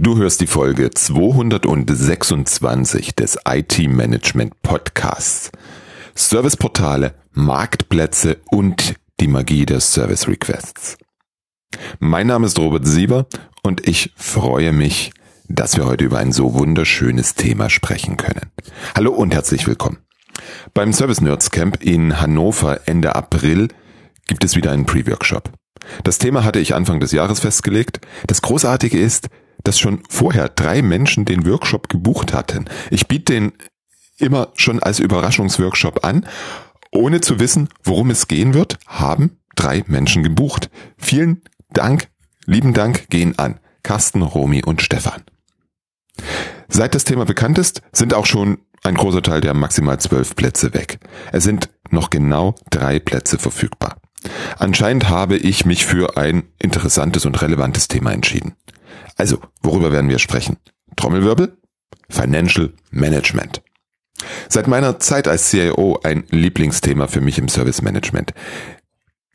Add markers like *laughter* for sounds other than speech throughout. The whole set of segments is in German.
Du hörst die Folge 226 des IT Management Podcasts. Serviceportale, Marktplätze und die Magie der Service Requests. Mein Name ist Robert Sieber und ich freue mich, dass wir heute über ein so wunderschönes Thema sprechen können. Hallo und herzlich willkommen. Beim Service Nerds Camp in Hannover Ende April gibt es wieder einen Pre-Workshop. Das Thema hatte ich Anfang des Jahres festgelegt. Das Großartige ist, dass schon vorher drei Menschen den Workshop gebucht hatten. Ich biete den immer schon als Überraschungsworkshop an. Ohne zu wissen, worum es gehen wird, haben drei Menschen gebucht. Vielen Dank, lieben Dank gehen an Carsten, Romy und Stefan. Seit das Thema bekannt ist, sind auch schon ein großer Teil der maximal zwölf Plätze weg. Es sind noch genau drei Plätze verfügbar. Anscheinend habe ich mich für ein interessantes und relevantes Thema entschieden. Also, worüber werden wir sprechen? Trommelwirbel? Financial Management. Seit meiner Zeit als CIO ein Lieblingsthema für mich im Service Management.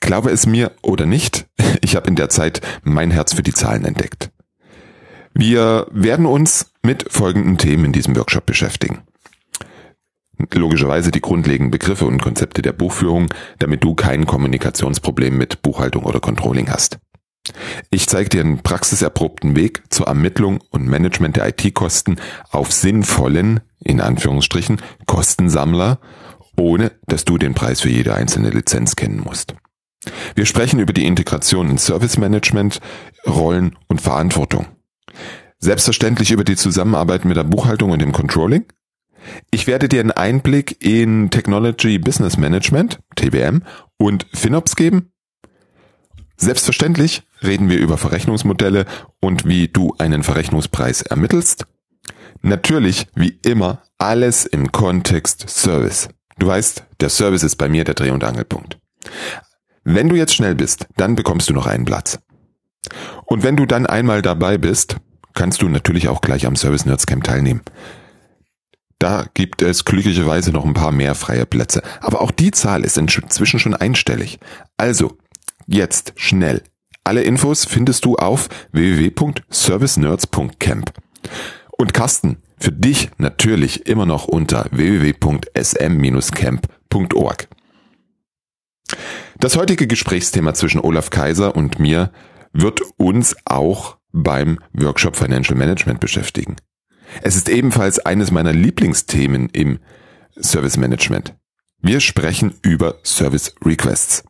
Glaube es mir oder nicht, *laughs* ich habe in der Zeit mein Herz für die Zahlen entdeckt. Wir werden uns mit folgenden Themen in diesem Workshop beschäftigen logischerweise die grundlegenden Begriffe und Konzepte der Buchführung, damit du kein Kommunikationsproblem mit Buchhaltung oder Controlling hast. Ich zeige dir einen praxiserprobten Weg zur Ermittlung und Management der IT-Kosten auf sinnvollen, in Anführungsstrichen, Kostensammler, ohne dass du den Preis für jede einzelne Lizenz kennen musst. Wir sprechen über die Integration in Service Management, Rollen und Verantwortung. Selbstverständlich über die Zusammenarbeit mit der Buchhaltung und dem Controlling, ich werde dir einen Einblick in Technology Business Management, TBM, und FinOps geben. Selbstverständlich reden wir über Verrechnungsmodelle und wie du einen Verrechnungspreis ermittelst. Natürlich, wie immer, alles im Kontext Service. Du weißt, der Service ist bei mir der Dreh- und Angelpunkt. Wenn du jetzt schnell bist, dann bekommst du noch einen Platz. Und wenn du dann einmal dabei bist, kannst du natürlich auch gleich am Service Nerds Camp teilnehmen. Da gibt es glücklicherweise noch ein paar mehr freie Plätze. Aber auch die Zahl ist inzwischen schon einstellig. Also, jetzt schnell. Alle Infos findest du auf www.servicenerds.camp. Und Carsten, für dich natürlich immer noch unter www.sm-camp.org. Das heutige Gesprächsthema zwischen Olaf Kaiser und mir wird uns auch beim Workshop Financial Management beschäftigen. Es ist ebenfalls eines meiner Lieblingsthemen im Service Management. Wir sprechen über Service Requests,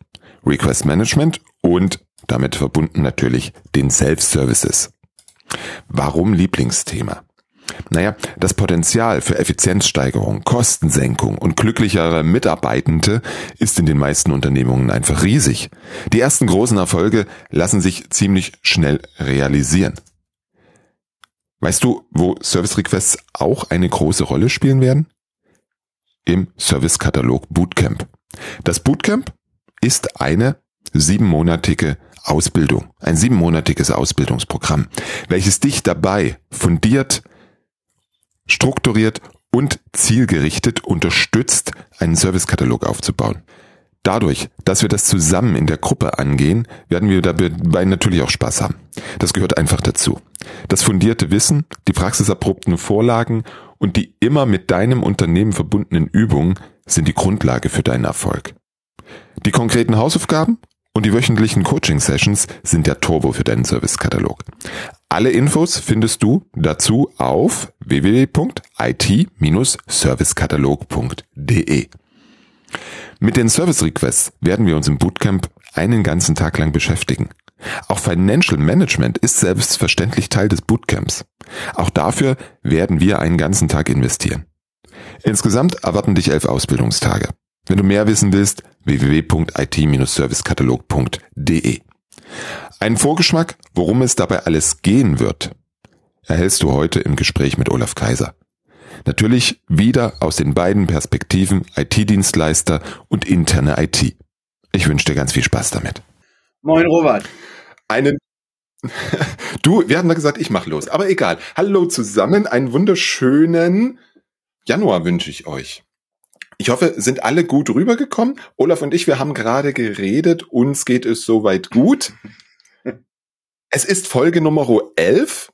Request Management und damit verbunden natürlich den Self-Services. Warum Lieblingsthema? Naja, das Potenzial für Effizienzsteigerung, Kostensenkung und glücklichere Mitarbeitende ist in den meisten Unternehmungen einfach riesig. Die ersten großen Erfolge lassen sich ziemlich schnell realisieren. Weißt du, wo Service Requests auch eine große Rolle spielen werden? Im Service-Katalog Bootcamp. Das Bootcamp ist eine siebenmonatige Ausbildung, ein siebenmonatiges Ausbildungsprogramm, welches dich dabei fundiert, strukturiert und zielgerichtet unterstützt, einen Servicekatalog aufzubauen. Dadurch, dass wir das zusammen in der Gruppe angehen, werden wir dabei natürlich auch Spaß haben. Das gehört einfach dazu. Das fundierte Wissen, die praxiserprobten Vorlagen und die immer mit deinem Unternehmen verbundenen Übungen sind die Grundlage für deinen Erfolg. Die konkreten Hausaufgaben und die wöchentlichen Coaching-Sessions sind der Turbo für deinen Servicekatalog. Alle Infos findest du dazu auf www.it-servicekatalog.de. Mit den Service Requests werden wir uns im Bootcamp einen ganzen Tag lang beschäftigen. Auch Financial Management ist selbstverständlich Teil des Bootcamps. Auch dafür werden wir einen ganzen Tag investieren. Insgesamt erwarten dich elf Ausbildungstage. Wenn du mehr wissen willst, www.it-servicekatalog.de. Ein Vorgeschmack, worum es dabei alles gehen wird, erhältst du heute im Gespräch mit Olaf Kaiser. Natürlich wieder aus den beiden Perspektiven IT-Dienstleister und interne IT. Ich wünsche dir ganz viel Spaß damit. Moin Robert. Einen *laughs* Du, wir hatten da gesagt, ich mach los, aber egal. Hallo zusammen, einen wunderschönen Januar wünsche ich euch. Ich hoffe, sind alle gut rübergekommen. Olaf und ich, wir haben gerade geredet, uns geht es soweit gut. Es ist Folge Nummer 11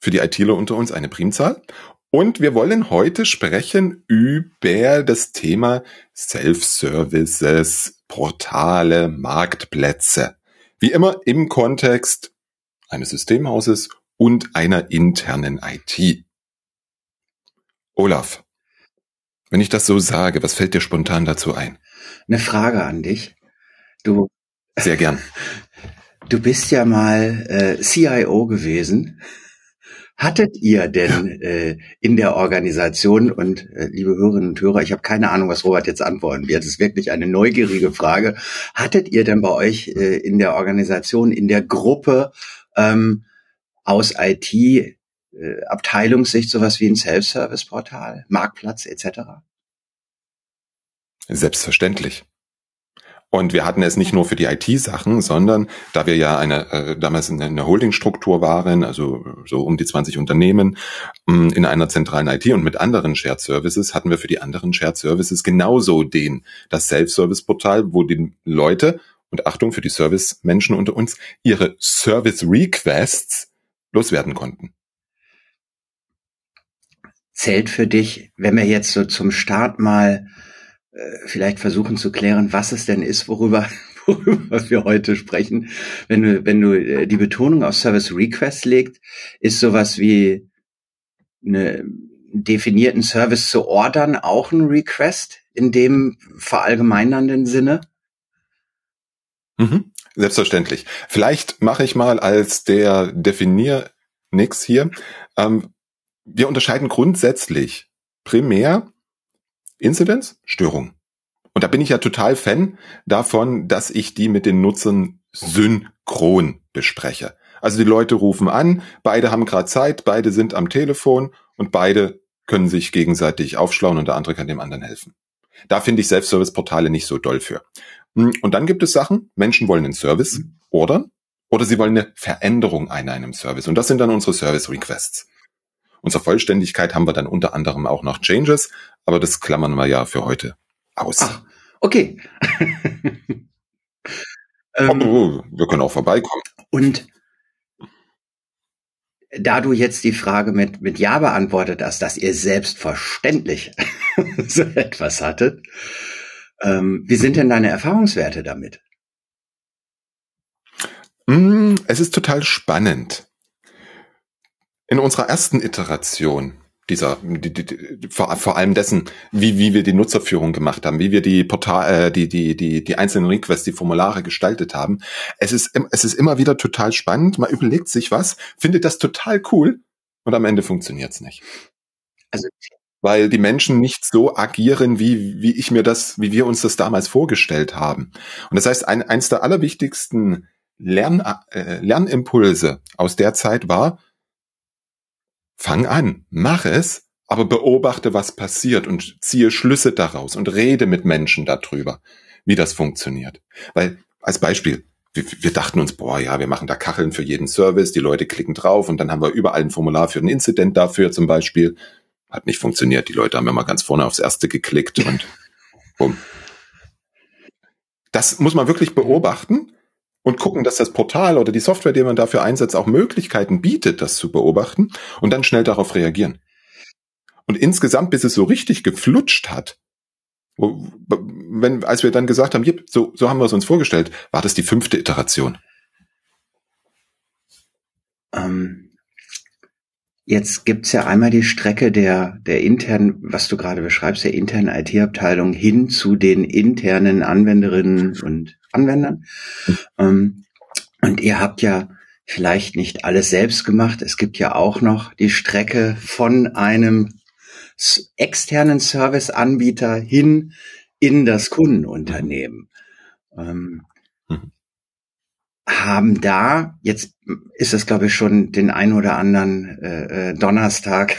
für die ITler unter uns eine Primzahl. Und wir wollen heute sprechen über das Thema Self-Services, Portale, Marktplätze. Wie immer im Kontext eines Systemhauses und einer internen IT. Olaf, wenn ich das so sage, was fällt dir spontan dazu ein? Eine Frage an dich. Du sehr gern. *laughs* Du bist ja mal äh, CIO gewesen. Hattet ihr denn äh, in der Organisation und äh, liebe Hörerinnen und Hörer, ich habe keine Ahnung, was Robert jetzt antworten wird. Das ist wirklich eine neugierige Frage. Hattet ihr denn bei euch äh, in der Organisation, in der Gruppe ähm, aus IT äh, Abteilungssicht sowas wie ein Self-Service-Portal, Marktplatz etc.? Selbstverständlich. Und wir hatten es nicht nur für die IT-Sachen, sondern da wir ja eine äh, damals in einer Holdingstruktur waren, also so um die 20 Unternehmen mm, in einer zentralen IT und mit anderen Shared Services, hatten wir für die anderen Shared Services genauso den das Self-Service-Portal, wo die Leute und Achtung für die Service-Menschen unter uns ihre Service-Requests loswerden konnten. Zählt für dich, wenn wir jetzt so zum Start mal äh, vielleicht versuchen zu klären, was es denn ist, worüber, *laughs* worüber wir heute sprechen. Wenn du, wenn du äh, die Betonung auf Service Request legst, ist sowas wie eine definierten Service zu ordern auch ein Request in dem verallgemeinernden Sinne? Mhm, selbstverständlich. Vielleicht mache ich mal als der Definier nix hier. Ähm, wir unterscheiden grundsätzlich primär Incidents, Störung. Und da bin ich ja total Fan davon, dass ich die mit den Nutzern synchron bespreche. Also die Leute rufen an, beide haben gerade Zeit, beide sind am Telefon und beide können sich gegenseitig aufschlauen und der andere kann dem anderen helfen. Da finde ich Self-Service-Portale nicht so doll für. Und dann gibt es Sachen, Menschen wollen einen Service ordern oder sie wollen eine Veränderung an einem Service. Und das sind dann unsere Service-Requests. Und zur Vollständigkeit haben wir dann unter anderem auch noch Changes, aber das klammern wir ja für heute aus. Ach, okay. *laughs* ähm, oh, wir können auch vorbeikommen. Und da du jetzt die Frage mit, mit Ja beantwortet hast, dass ihr selbstverständlich *laughs* so etwas hattet, ähm, wie sind denn deine Erfahrungswerte damit? Mm, es ist total spannend. In unserer ersten Iteration dieser, die, die, die, vor, vor allem dessen, wie, wie wir die Nutzerführung gemacht haben, wie wir die Portal, äh, die, die, die, die einzelnen Requests, die Formulare gestaltet haben. Es ist, es ist immer wieder total spannend. Man überlegt sich was, findet das total cool und am Ende funktioniert's nicht. Also, weil die Menschen nicht so agieren, wie, wie ich mir das, wie wir uns das damals vorgestellt haben. Und das heißt, ein, eins der allerwichtigsten Lern, äh, Lernimpulse aus der Zeit war, Fang an, mach es, aber beobachte, was passiert und ziehe Schlüsse daraus und rede mit Menschen darüber, wie das funktioniert. Weil, als Beispiel, wir, wir dachten uns, boah, ja, wir machen da Kacheln für jeden Service, die Leute klicken drauf und dann haben wir überall ein Formular für ein Incident dafür zum Beispiel. Hat nicht funktioniert. Die Leute haben immer ganz vorne aufs erste geklickt und *laughs* bumm. Das muss man wirklich beobachten und gucken, dass das Portal oder die Software, die man dafür einsetzt, auch Möglichkeiten bietet, das zu beobachten und dann schnell darauf reagieren. Und insgesamt, bis es so richtig geflutscht hat, wenn, als wir dann gesagt haben, so, so haben wir es uns vorgestellt, war das die fünfte Iteration. Ähm, Jetzt gibt's ja einmal die Strecke der, der internen, was du gerade beschreibst, der internen IT-Abteilung hin zu den internen Anwenderinnen und Anwendern. Mhm. und ihr habt ja vielleicht nicht alles selbst gemacht. Es gibt ja auch noch die Strecke von einem externen Serviceanbieter hin in das Kundenunternehmen. Ähm, mhm haben da, jetzt ist es glaube ich schon den ein oder anderen äh, äh, Donnerstag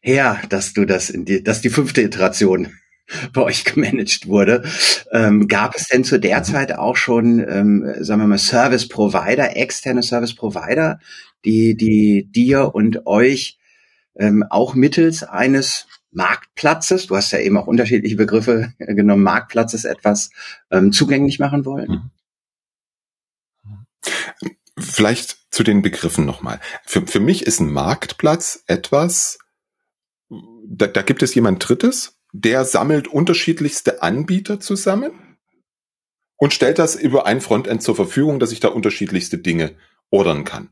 her, dass du das in die, dass die fünfte Iteration *laughs* bei euch gemanagt wurde. Ähm, gab es denn zu der Zeit auch schon, ähm, sagen wir mal, Service Provider, externe Service Provider, die, die dir und euch ähm, auch mittels eines Marktplatzes, du hast ja eben auch unterschiedliche Begriffe *laughs* genommen, Marktplatzes etwas ähm, zugänglich machen wollen? Mhm. Vielleicht zu den Begriffen nochmal. Für, für mich ist ein Marktplatz etwas, da, da gibt es jemand Drittes, der sammelt unterschiedlichste Anbieter zusammen und stellt das über ein Frontend zur Verfügung, dass ich da unterschiedlichste Dinge ordern kann.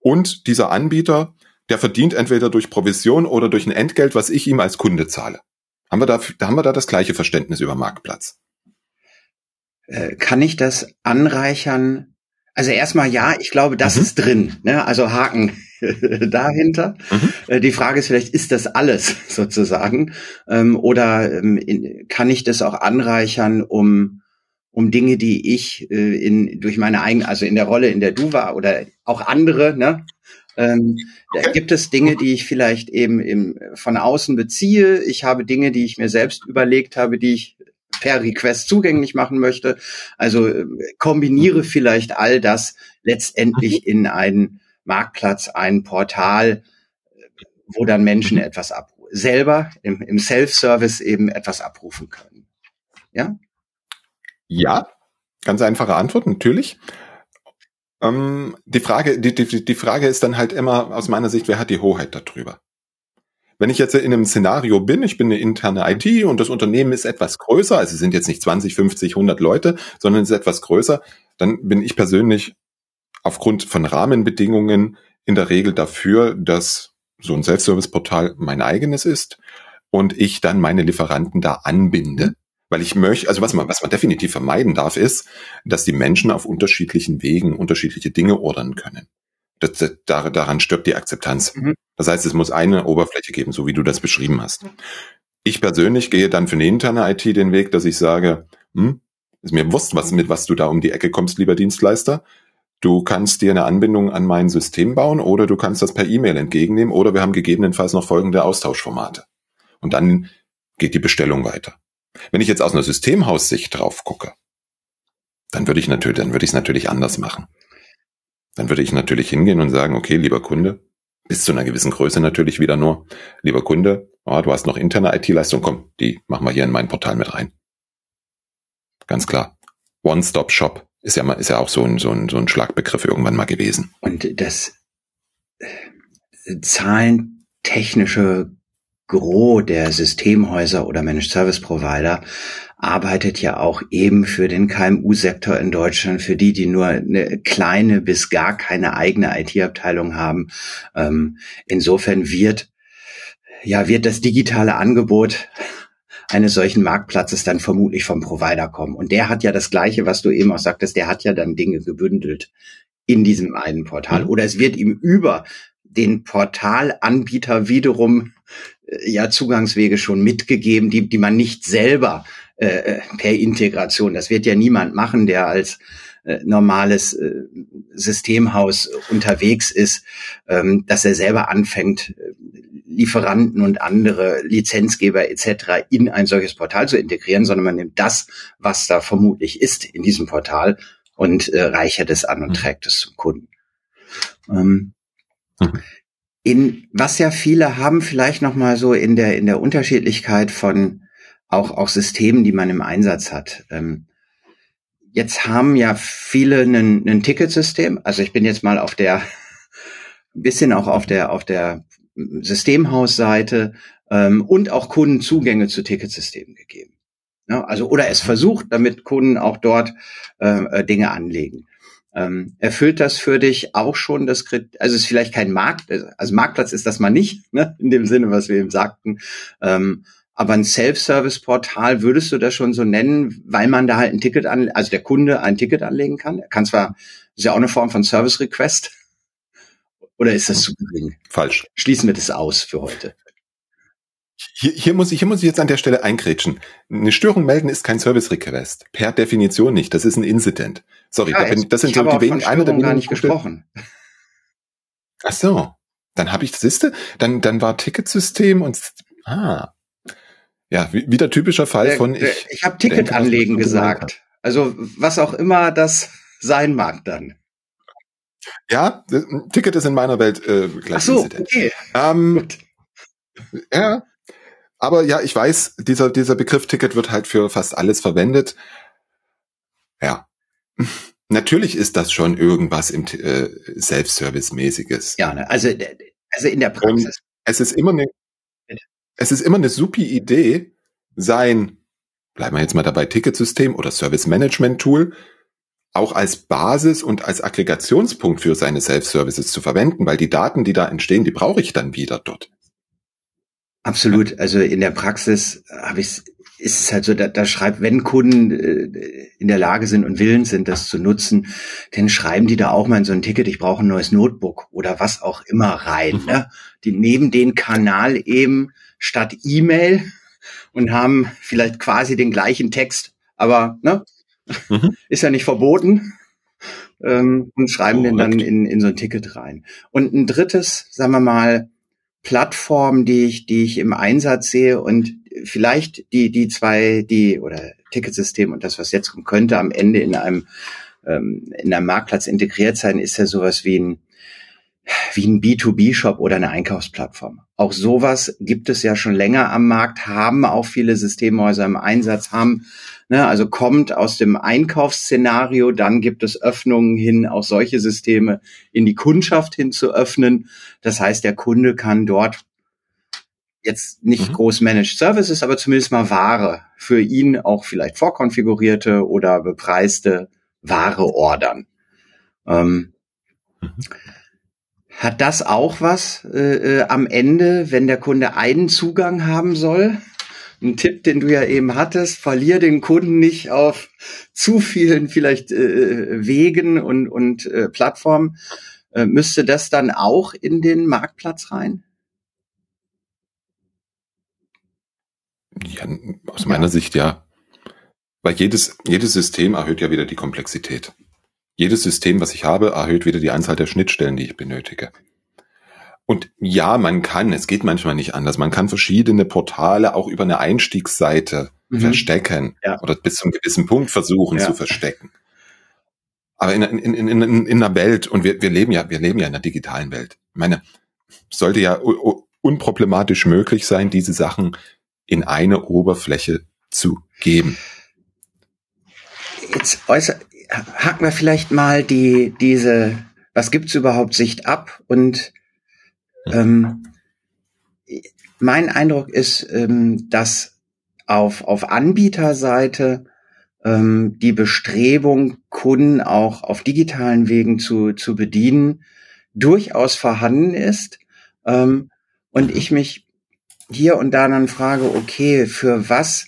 Und dieser Anbieter, der verdient entweder durch Provision oder durch ein Entgelt, was ich ihm als Kunde zahle. Haben wir da, haben wir da das gleiche Verständnis über Marktplatz? Äh, kann ich das anreichern? Also erstmal ja, ich glaube, das mhm. ist drin. Ne? Also Haken *laughs* dahinter. Mhm. Äh, die Frage ist vielleicht, ist das alles *laughs* sozusagen? Ähm, oder ähm, kann ich das auch anreichern, um um Dinge, die ich äh, in durch meine eigene, also in der Rolle, in der du war oder auch andere, ne? Ähm, okay. Da gibt es Dinge, die ich vielleicht eben im, von außen beziehe. Ich habe Dinge, die ich mir selbst überlegt habe, die ich per Request zugänglich machen möchte. Also äh, kombiniere vielleicht all das letztendlich in einen Marktplatz, ein Portal, wo dann Menschen mhm. etwas ab selber im, im Self-Service eben etwas abrufen können. Ja? Ja, ganz einfache Antwort, natürlich. Ähm, die Frage, die, die, die Frage ist dann halt immer aus meiner Sicht, wer hat die Hoheit darüber? Wenn ich jetzt in einem Szenario bin, ich bin eine interne IT und das Unternehmen ist etwas größer, also sind jetzt nicht 20, 50, 100 Leute, sondern es ist etwas größer, dann bin ich persönlich aufgrund von Rahmenbedingungen in der Regel dafür, dass so ein Self-Service-Portal mein eigenes ist und ich dann meine Lieferanten da anbinde. Weil ich möchte, also was man, was man definitiv vermeiden darf, ist, dass die Menschen auf unterschiedlichen Wegen unterschiedliche Dinge ordern können. Das, das, daran stirbt die Akzeptanz. Mhm. Das heißt, es muss eine Oberfläche geben, so wie du das beschrieben hast. Ich persönlich gehe dann für eine interne IT den Weg, dass ich sage, hm, ist mir bewusst, was, mit was du da um die Ecke kommst, lieber Dienstleister. Du kannst dir eine Anbindung an mein System bauen oder du kannst das per E-Mail entgegennehmen oder wir haben gegebenenfalls noch folgende Austauschformate. Und dann geht die Bestellung weiter. Wenn ich jetzt aus einer Systemhaussicht drauf gucke, dann würde ich natürlich, dann würde ich es natürlich anders machen. Dann würde ich natürlich hingehen und sagen, okay, lieber Kunde, bis zu einer gewissen Größe natürlich wieder nur, lieber Kunde, oh, du hast noch interne IT-Leistung, komm, die machen wir hier in mein Portal mit rein. Ganz klar. One-Stop-Shop ist ja mal, ist ja auch so ein, so ein, so ein Schlagbegriff irgendwann mal gewesen. Und das äh, zahlentechnische Gros der Systemhäuser oder Managed Service Provider arbeitet ja auch eben für den KMU-Sektor in Deutschland, für die, die nur eine kleine bis gar keine eigene IT-Abteilung haben. Ähm, insofern wird, ja, wird das digitale Angebot eines solchen Marktplatzes dann vermutlich vom Provider kommen. Und der hat ja das Gleiche, was du eben auch sagtest, der hat ja dann Dinge gebündelt in diesem einen Portal. Mhm. Oder es wird ihm über den Portalanbieter wiederum äh, ja Zugangswege schon mitgegeben, die, die man nicht selber äh, per Integration. Das wird ja niemand machen, der als äh, normales äh, Systemhaus unterwegs ist, ähm, dass er selber anfängt, äh, Lieferanten und andere Lizenzgeber etc. in ein solches Portal zu integrieren, sondern man nimmt das, was da vermutlich ist in diesem Portal und äh, reichert es an und mhm. trägt es zum Kunden. Ähm, mhm. In was ja viele haben, vielleicht noch mal so in der in der Unterschiedlichkeit von auch, auch Systemen, die man im Einsatz hat. Ähm, jetzt haben ja viele ein, Ticketsystem. Also ich bin jetzt mal auf der, *laughs* ein bisschen auch auf der, auf der Systemhausseite ähm, und auch Kunden Zugänge zu Ticketsystemen gegeben. Ja, also oder es versucht, damit Kunden auch dort äh, äh Dinge anlegen. Ähm, erfüllt das für dich auch schon das Kriterium, also es ist vielleicht kein Markt, also Marktplatz ist das mal nicht, *laughs* ne, in dem Sinne, was wir eben sagten. Ähm, aber ein Self-Service-Portal würdest du das schon so nennen, weil man da halt ein Ticket an, also der Kunde ein Ticket anlegen kann? Er kann zwar, ist ja auch eine Form von Service-Request. Oder ist das zu gering? Falsch. Schließen wir das aus für heute. Hier, hier, muss ich, hier muss ich jetzt an der Stelle eingrätschen. Eine Störung melden ist kein Service Request. Per Definition nicht. Das ist ein Incident. Sorry, ja, da bin, das sind so die wenigen, eine der gar nicht gesprochen. Ach so. Dann habe ich, das ist, dann, dann war Ticketsystem und, ah, ja, wieder typischer Fall der, von ich. Ich habe Ticket anlegen gesagt. Also was auch immer das sein mag dann. Ja, Ticket ist in meiner Welt äh, gleich Ach so, okay. Ähm, ja, aber ja, ich weiß, dieser dieser Begriff Ticket wird halt für fast alles verwendet. Ja, *laughs* Natürlich ist das schon irgendwas im äh, Self-Service-mäßiges. Ja, ne? also, also in der Praxis. Und es ist immer eine, es ist immer eine supi Idee, sein, bleiben wir jetzt mal dabei, Ticketsystem oder Service-Management-Tool auch als Basis und als Aggregationspunkt für seine Self-Services zu verwenden, weil die Daten, die da entstehen, die brauche ich dann wieder dort. Absolut. Also in der Praxis habe ich ist es halt so, da, da schreibt, wenn Kunden äh, in der Lage sind und willens sind, das zu nutzen, dann schreiben die da auch mal in so ein Ticket, ich brauche ein neues Notebook oder was auch immer rein. Mhm. Ne? Die nehmen den Kanal eben statt E-Mail und haben vielleicht quasi den gleichen Text, aber ne, mhm. ist ja nicht verboten. Ähm, und schreiben oh, den dann in, in so ein Ticket rein. Und ein drittes, sagen wir mal, Plattform, die ich, die ich im Einsatz sehe und vielleicht die, die zwei, die oder Ticketsystem und das, was jetzt kommen könnte, am Ende in einem, ähm, in einem Marktplatz integriert sein, ist ja sowas wie ein, wie ein B2B-Shop oder eine Einkaufsplattform. Auch sowas gibt es ja schon länger am Markt, haben auch viele Systemhäuser im Einsatz, haben, ne, also kommt aus dem Einkaufsszenario, dann gibt es Öffnungen hin, auch solche Systeme in die Kundschaft hin zu öffnen. Das heißt, der Kunde kann dort jetzt nicht mhm. groß Managed Services, aber zumindest mal Ware für ihn auch vielleicht vorkonfigurierte oder bepreiste Ware ordern. Ähm, mhm. Hat das auch was äh, äh, am Ende, wenn der Kunde einen Zugang haben soll? Ein Tipp, den du ja eben hattest, verlier den Kunden nicht auf zu vielen vielleicht äh, Wegen und, und äh, Plattformen. Äh, müsste das dann auch in den Marktplatz rein? Ja, aus meiner ja. Sicht ja. Weil jedes, jedes System erhöht ja wieder die Komplexität. Jedes System, was ich habe, erhöht wieder die Anzahl der Schnittstellen, die ich benötige. Und ja, man kann, es geht manchmal nicht anders, man kann verschiedene Portale auch über eine Einstiegsseite mhm. verstecken ja. oder bis zu einem gewissen Punkt versuchen ja. zu verstecken. Aber in, in, in, in, in einer Welt, und wir, wir leben ja, wir leben ja in einer digitalen Welt. Ich meine, sollte ja unproblematisch möglich sein, diese Sachen in eine Oberfläche zu geben. Jetzt äußer, hacken wir vielleicht mal die, diese, was gibt's überhaupt Sicht ab und ähm, mein Eindruck ist, ähm, dass auf, auf Anbieterseite ähm, die Bestrebung, Kunden auch auf digitalen Wegen zu, zu bedienen, durchaus vorhanden ist. Ähm, und ich mich hier und da dann frage, okay, für was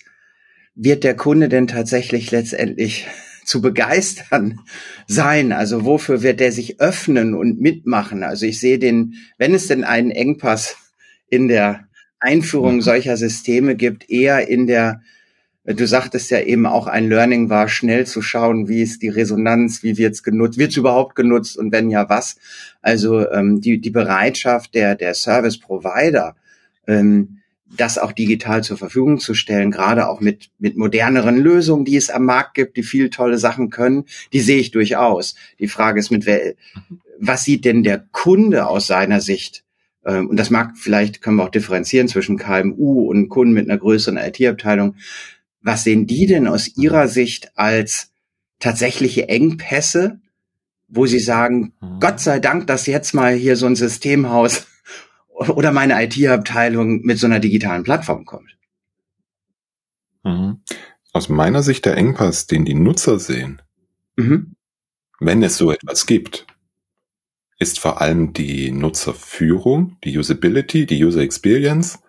wird der Kunde denn tatsächlich letztendlich zu begeistern sein? Also wofür wird der sich öffnen und mitmachen? Also ich sehe den, wenn es denn einen Engpass in der Einführung mhm. solcher Systeme gibt, eher in der, du sagtest ja eben auch ein Learning war, schnell zu schauen, wie ist die Resonanz, wie wird's genutzt, wird's überhaupt genutzt und wenn ja, was? Also ähm, die, die Bereitschaft der, der Service Provider, ähm, das auch digital zur Verfügung zu stellen, gerade auch mit, mit moderneren Lösungen, die es am Markt gibt, die viel tolle Sachen können, die sehe ich durchaus. Die Frage ist, mit wer, was sieht denn der Kunde aus seiner Sicht? Ähm, und das mag, vielleicht können wir auch differenzieren zwischen KMU und Kunden mit einer größeren IT-Abteilung. Was sehen die denn aus ihrer Sicht als tatsächliche Engpässe, wo sie sagen, mhm. Gott sei Dank, dass jetzt mal hier so ein Systemhaus oder meine IT-Abteilung mit so einer digitalen Plattform kommt. Mhm. Aus meiner Sicht der Engpass, den die Nutzer sehen, mhm. wenn es so etwas gibt, ist vor allem die Nutzerführung, die Usability, die User Experience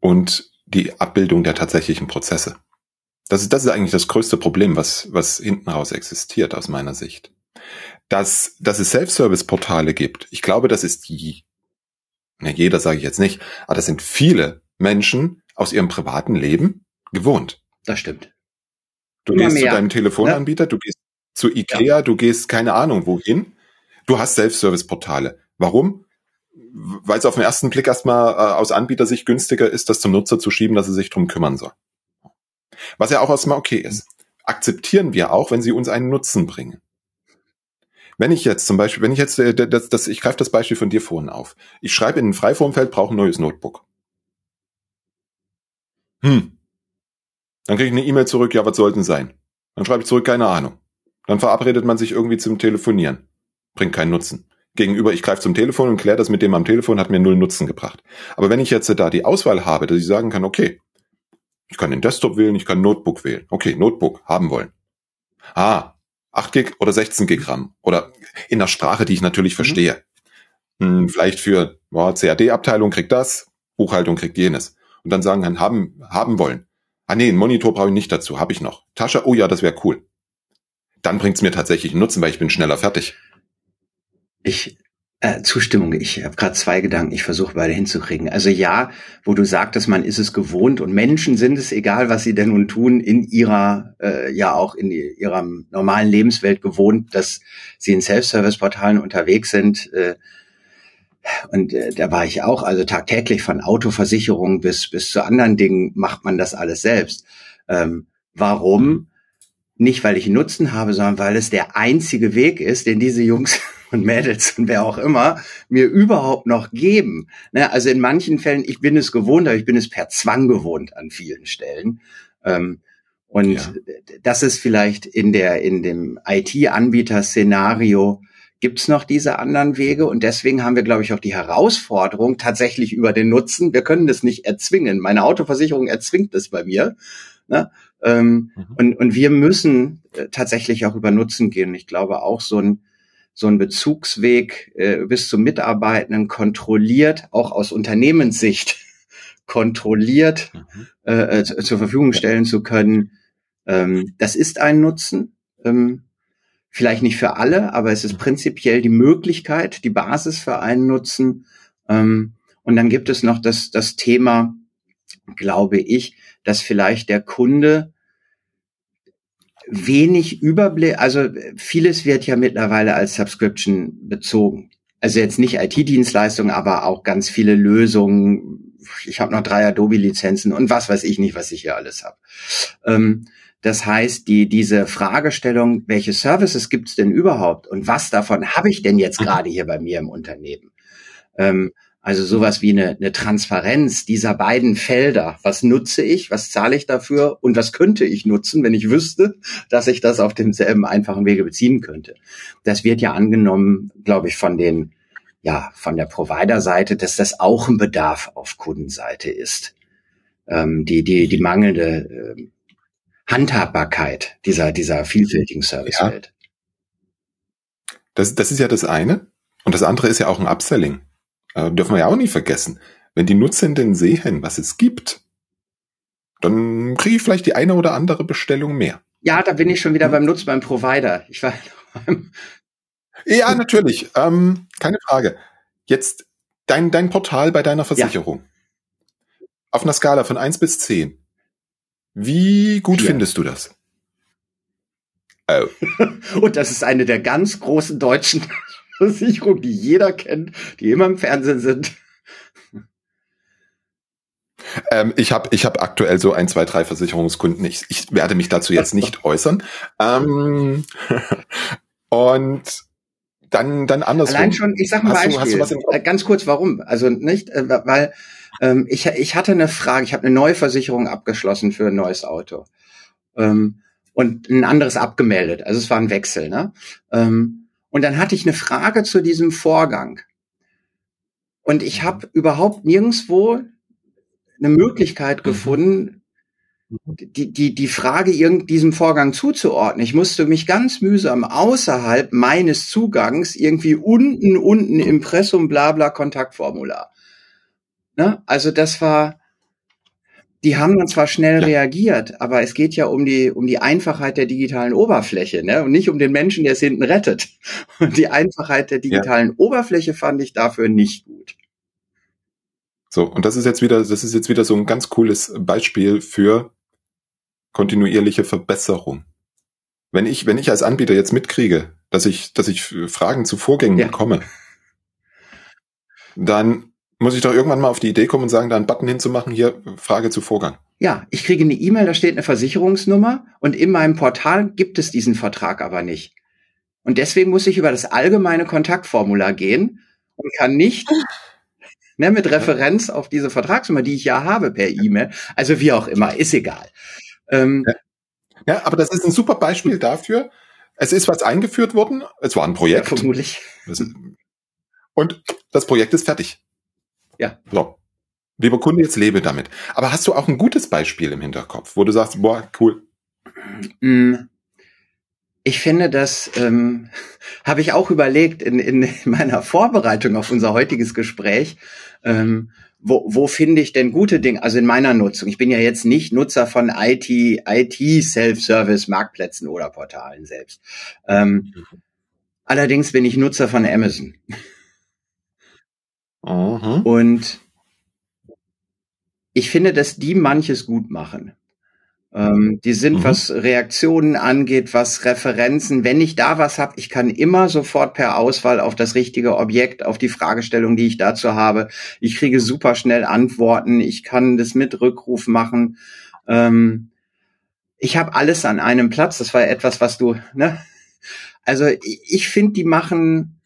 und die Abbildung der tatsächlichen Prozesse. Das ist, das ist eigentlich das größte Problem, was, was hinten raus existiert aus meiner Sicht dass, dass es Self-Service-Portale gibt. Ich glaube, das ist die, ne, jeder sage ich jetzt nicht, aber das sind viele Menschen aus ihrem privaten Leben gewohnt. Das stimmt. Du Immer gehst mehr. zu deinem Telefonanbieter, ja. du gehst zu Ikea, ja. du gehst keine Ahnung wohin. Du hast Self-Service-Portale. Warum? Weil es auf den ersten Blick erstmal äh, aus Anbietersicht günstiger ist, das zum Nutzer zu schieben, dass er sich drum kümmern soll. Was ja auch erstmal okay ist. Akzeptieren wir auch, wenn sie uns einen Nutzen bringen. Wenn ich jetzt zum Beispiel, wenn ich jetzt, äh, das, das, ich greife das Beispiel von dir vorhin auf. Ich schreibe in ein Freiformfeld, brauche ein neues Notebook. Hm. Dann kriege ich eine E-Mail zurück, ja, was sollten sein? Dann schreibe ich zurück, keine Ahnung. Dann verabredet man sich irgendwie zum Telefonieren. Bringt keinen Nutzen. Gegenüber, ich greife zum Telefon und kläre das mit dem am Telefon, hat mir null Nutzen gebracht. Aber wenn ich jetzt da die Auswahl habe, dass ich sagen kann, okay, ich kann den Desktop wählen, ich kann Notebook wählen. Okay, Notebook haben wollen. Ah, 8 Gig oder 16 Gig RAM. Oder in der Sprache, die ich natürlich mhm. verstehe. Hm, vielleicht für oh, CAD-Abteilung kriegt das, Buchhaltung kriegt jenes. Und dann sagen haben, haben wollen. Ah nee, einen Monitor brauche ich nicht dazu, habe ich noch. Tasche, oh ja, das wäre cool. Dann bringt's mir tatsächlich einen Nutzen, weil ich bin schneller fertig. Ich äh, Zustimmung. Ich habe gerade zwei Gedanken. Ich versuche beide hinzukriegen. Also ja, wo du sagtest, man ist es gewohnt und Menschen sind es, egal was sie denn nun tun, in ihrer, äh, ja auch in ihrer normalen Lebenswelt gewohnt, dass sie in Self-Service-Portalen unterwegs sind. Äh, und äh, da war ich auch, also tagtäglich von Autoversicherung bis, bis zu anderen Dingen macht man das alles selbst. Ähm, warum? Nicht, weil ich Nutzen habe, sondern weil es der einzige Weg ist, den diese Jungs und Mädels und wer auch immer mir überhaupt noch geben. Ne, also in manchen Fällen, ich bin es gewohnt, aber ich bin es per Zwang gewohnt an vielen Stellen. Ähm, und ja. das ist vielleicht in der, in dem IT-Anbieter-Szenario gibt's noch diese anderen Wege und deswegen haben wir, glaube ich, auch die Herausforderung tatsächlich über den Nutzen. Wir können das nicht erzwingen. Meine Autoversicherung erzwingt es bei mir. Ne? Ähm, mhm. und, und wir müssen äh, tatsächlich auch über Nutzen gehen. Ich glaube auch so ein so ein Bezugsweg äh, bis zum Mitarbeitenden kontrolliert, auch aus Unternehmenssicht *laughs* kontrolliert mhm. äh, äh zur Verfügung stellen zu können. Ähm, das ist ein Nutzen. Ähm, vielleicht nicht für alle, aber es ist mhm. prinzipiell die Möglichkeit, die Basis für einen Nutzen. Ähm, und dann gibt es noch das, das Thema, glaube ich, dass vielleicht der Kunde wenig Überblick, also vieles wird ja mittlerweile als Subscription bezogen. Also jetzt nicht IT-Dienstleistungen, aber auch ganz viele Lösungen. Ich habe noch drei Adobe-Lizenzen und was weiß ich nicht, was ich hier alles habe. Ähm, das heißt, die, diese Fragestellung, welche Services gibt es denn überhaupt und was davon habe ich denn jetzt mhm. gerade hier bei mir im Unternehmen? Ähm, also sowas wie eine, eine Transparenz dieser beiden Felder. Was nutze ich? Was zahle ich dafür? Und was könnte ich nutzen, wenn ich wüsste, dass ich das auf demselben einfachen Wege beziehen könnte? Das wird ja angenommen, glaube ich, von den, ja, von der Provider-Seite, dass das auch ein Bedarf auf Kundenseite ist. Ähm, die, die, die mangelnde äh, Handhabbarkeit dieser, dieser vielfältigen Servicewelt. Ja. Das, das ist ja das eine. Und das andere ist ja auch ein Upselling. Äh, dürfen wir ja auch nicht vergessen. Wenn die Nutzenden sehen, was es gibt, dann kriege ich vielleicht die eine oder andere Bestellung mehr. Ja, da bin ich schon wieder beim Nutzen beim Provider. Ich war *laughs* ja, natürlich. Ähm, keine Frage. Jetzt dein, dein Portal bei deiner Versicherung. Ja. Auf einer Skala von eins bis zehn. Wie gut Vier. findest du das? Oh. *laughs* Und das ist eine der ganz großen deutschen *laughs* Versicherung, die jeder kennt, die immer im Fernsehen sind. Ähm, ich habe ich hab aktuell so ein, zwei, drei Versicherungskunden. Ich, ich werde mich dazu jetzt nicht *laughs* äußern. Ähm, und dann, dann andersrum. Allein schon, ich sag mal hast Beispiel, du, hast du was? Äh, ganz kurz, warum? Also nicht, äh, weil ähm, ich, ich hatte eine Frage, ich habe eine neue Versicherung abgeschlossen für ein neues Auto ähm, und ein anderes abgemeldet. Also es war ein Wechsel. Ne? Ähm, und dann hatte ich eine Frage zu diesem Vorgang. Und ich habe überhaupt nirgendswo eine Möglichkeit mhm. gefunden, die, die, die Frage irgend diesem Vorgang zuzuordnen. Ich musste mich ganz mühsam außerhalb meines Zugangs irgendwie unten, unten Impressum, bla bla Kontaktformular. Ne? Also das war, die haben dann zwar schnell ja. reagiert, aber es geht ja um die, um die Einfachheit der digitalen Oberfläche, ne? Und nicht um den Menschen, der es hinten rettet. Und die Einfachheit der digitalen ja. Oberfläche fand ich dafür nicht gut. So, und das ist jetzt wieder, das ist jetzt wieder so ein ganz cooles Beispiel für kontinuierliche Verbesserung. Wenn ich, wenn ich als Anbieter jetzt mitkriege, dass ich, dass ich Fragen zu Vorgängen ja. bekomme, dann muss ich doch irgendwann mal auf die Idee kommen und sagen, da einen Button hinzumachen, hier Frage zu Vorgang. Ja, ich kriege eine E-Mail, da steht eine Versicherungsnummer und in meinem Portal gibt es diesen Vertrag aber nicht. Und deswegen muss ich über das allgemeine Kontaktformular gehen und kann nicht *laughs* ne, mit Referenz auf diese Vertragsnummer, die ich ja habe per E-Mail, also wie auch immer, ist egal. Ähm, ja. ja, aber das ist ein super Beispiel dafür, Es ist was eingeführt worden. Es war ein Projekt. Ja, vermutlich. Und das Projekt ist fertig. Ja. So. Lieber Kunde, jetzt lebe damit. Aber hast du auch ein gutes Beispiel im Hinterkopf, wo du sagst, boah, cool. Mm. Ich finde, das ähm, *laughs* habe ich auch überlegt in, in *laughs* meiner Vorbereitung auf unser heutiges Gespräch. Ähm, wo, wo finde ich denn gute Dinge? Also in meiner Nutzung. Ich bin ja jetzt nicht Nutzer von IT, IT Self-Service Marktplätzen oder Portalen selbst. Ähm. Allerdings bin ich Nutzer von Amazon. *laughs* Mhm. Und ich finde, dass die manches gut machen. Ähm, die sind, mhm. was Reaktionen angeht, was Referenzen, wenn ich da was habe, ich kann immer sofort per Auswahl auf das richtige Objekt, auf die Fragestellung, die ich dazu habe. Ich kriege super schnell Antworten, ich kann das mit Rückruf machen. Ähm, ich habe alles an einem Platz. Das war etwas, was du, ne? Also ich, ich finde, die machen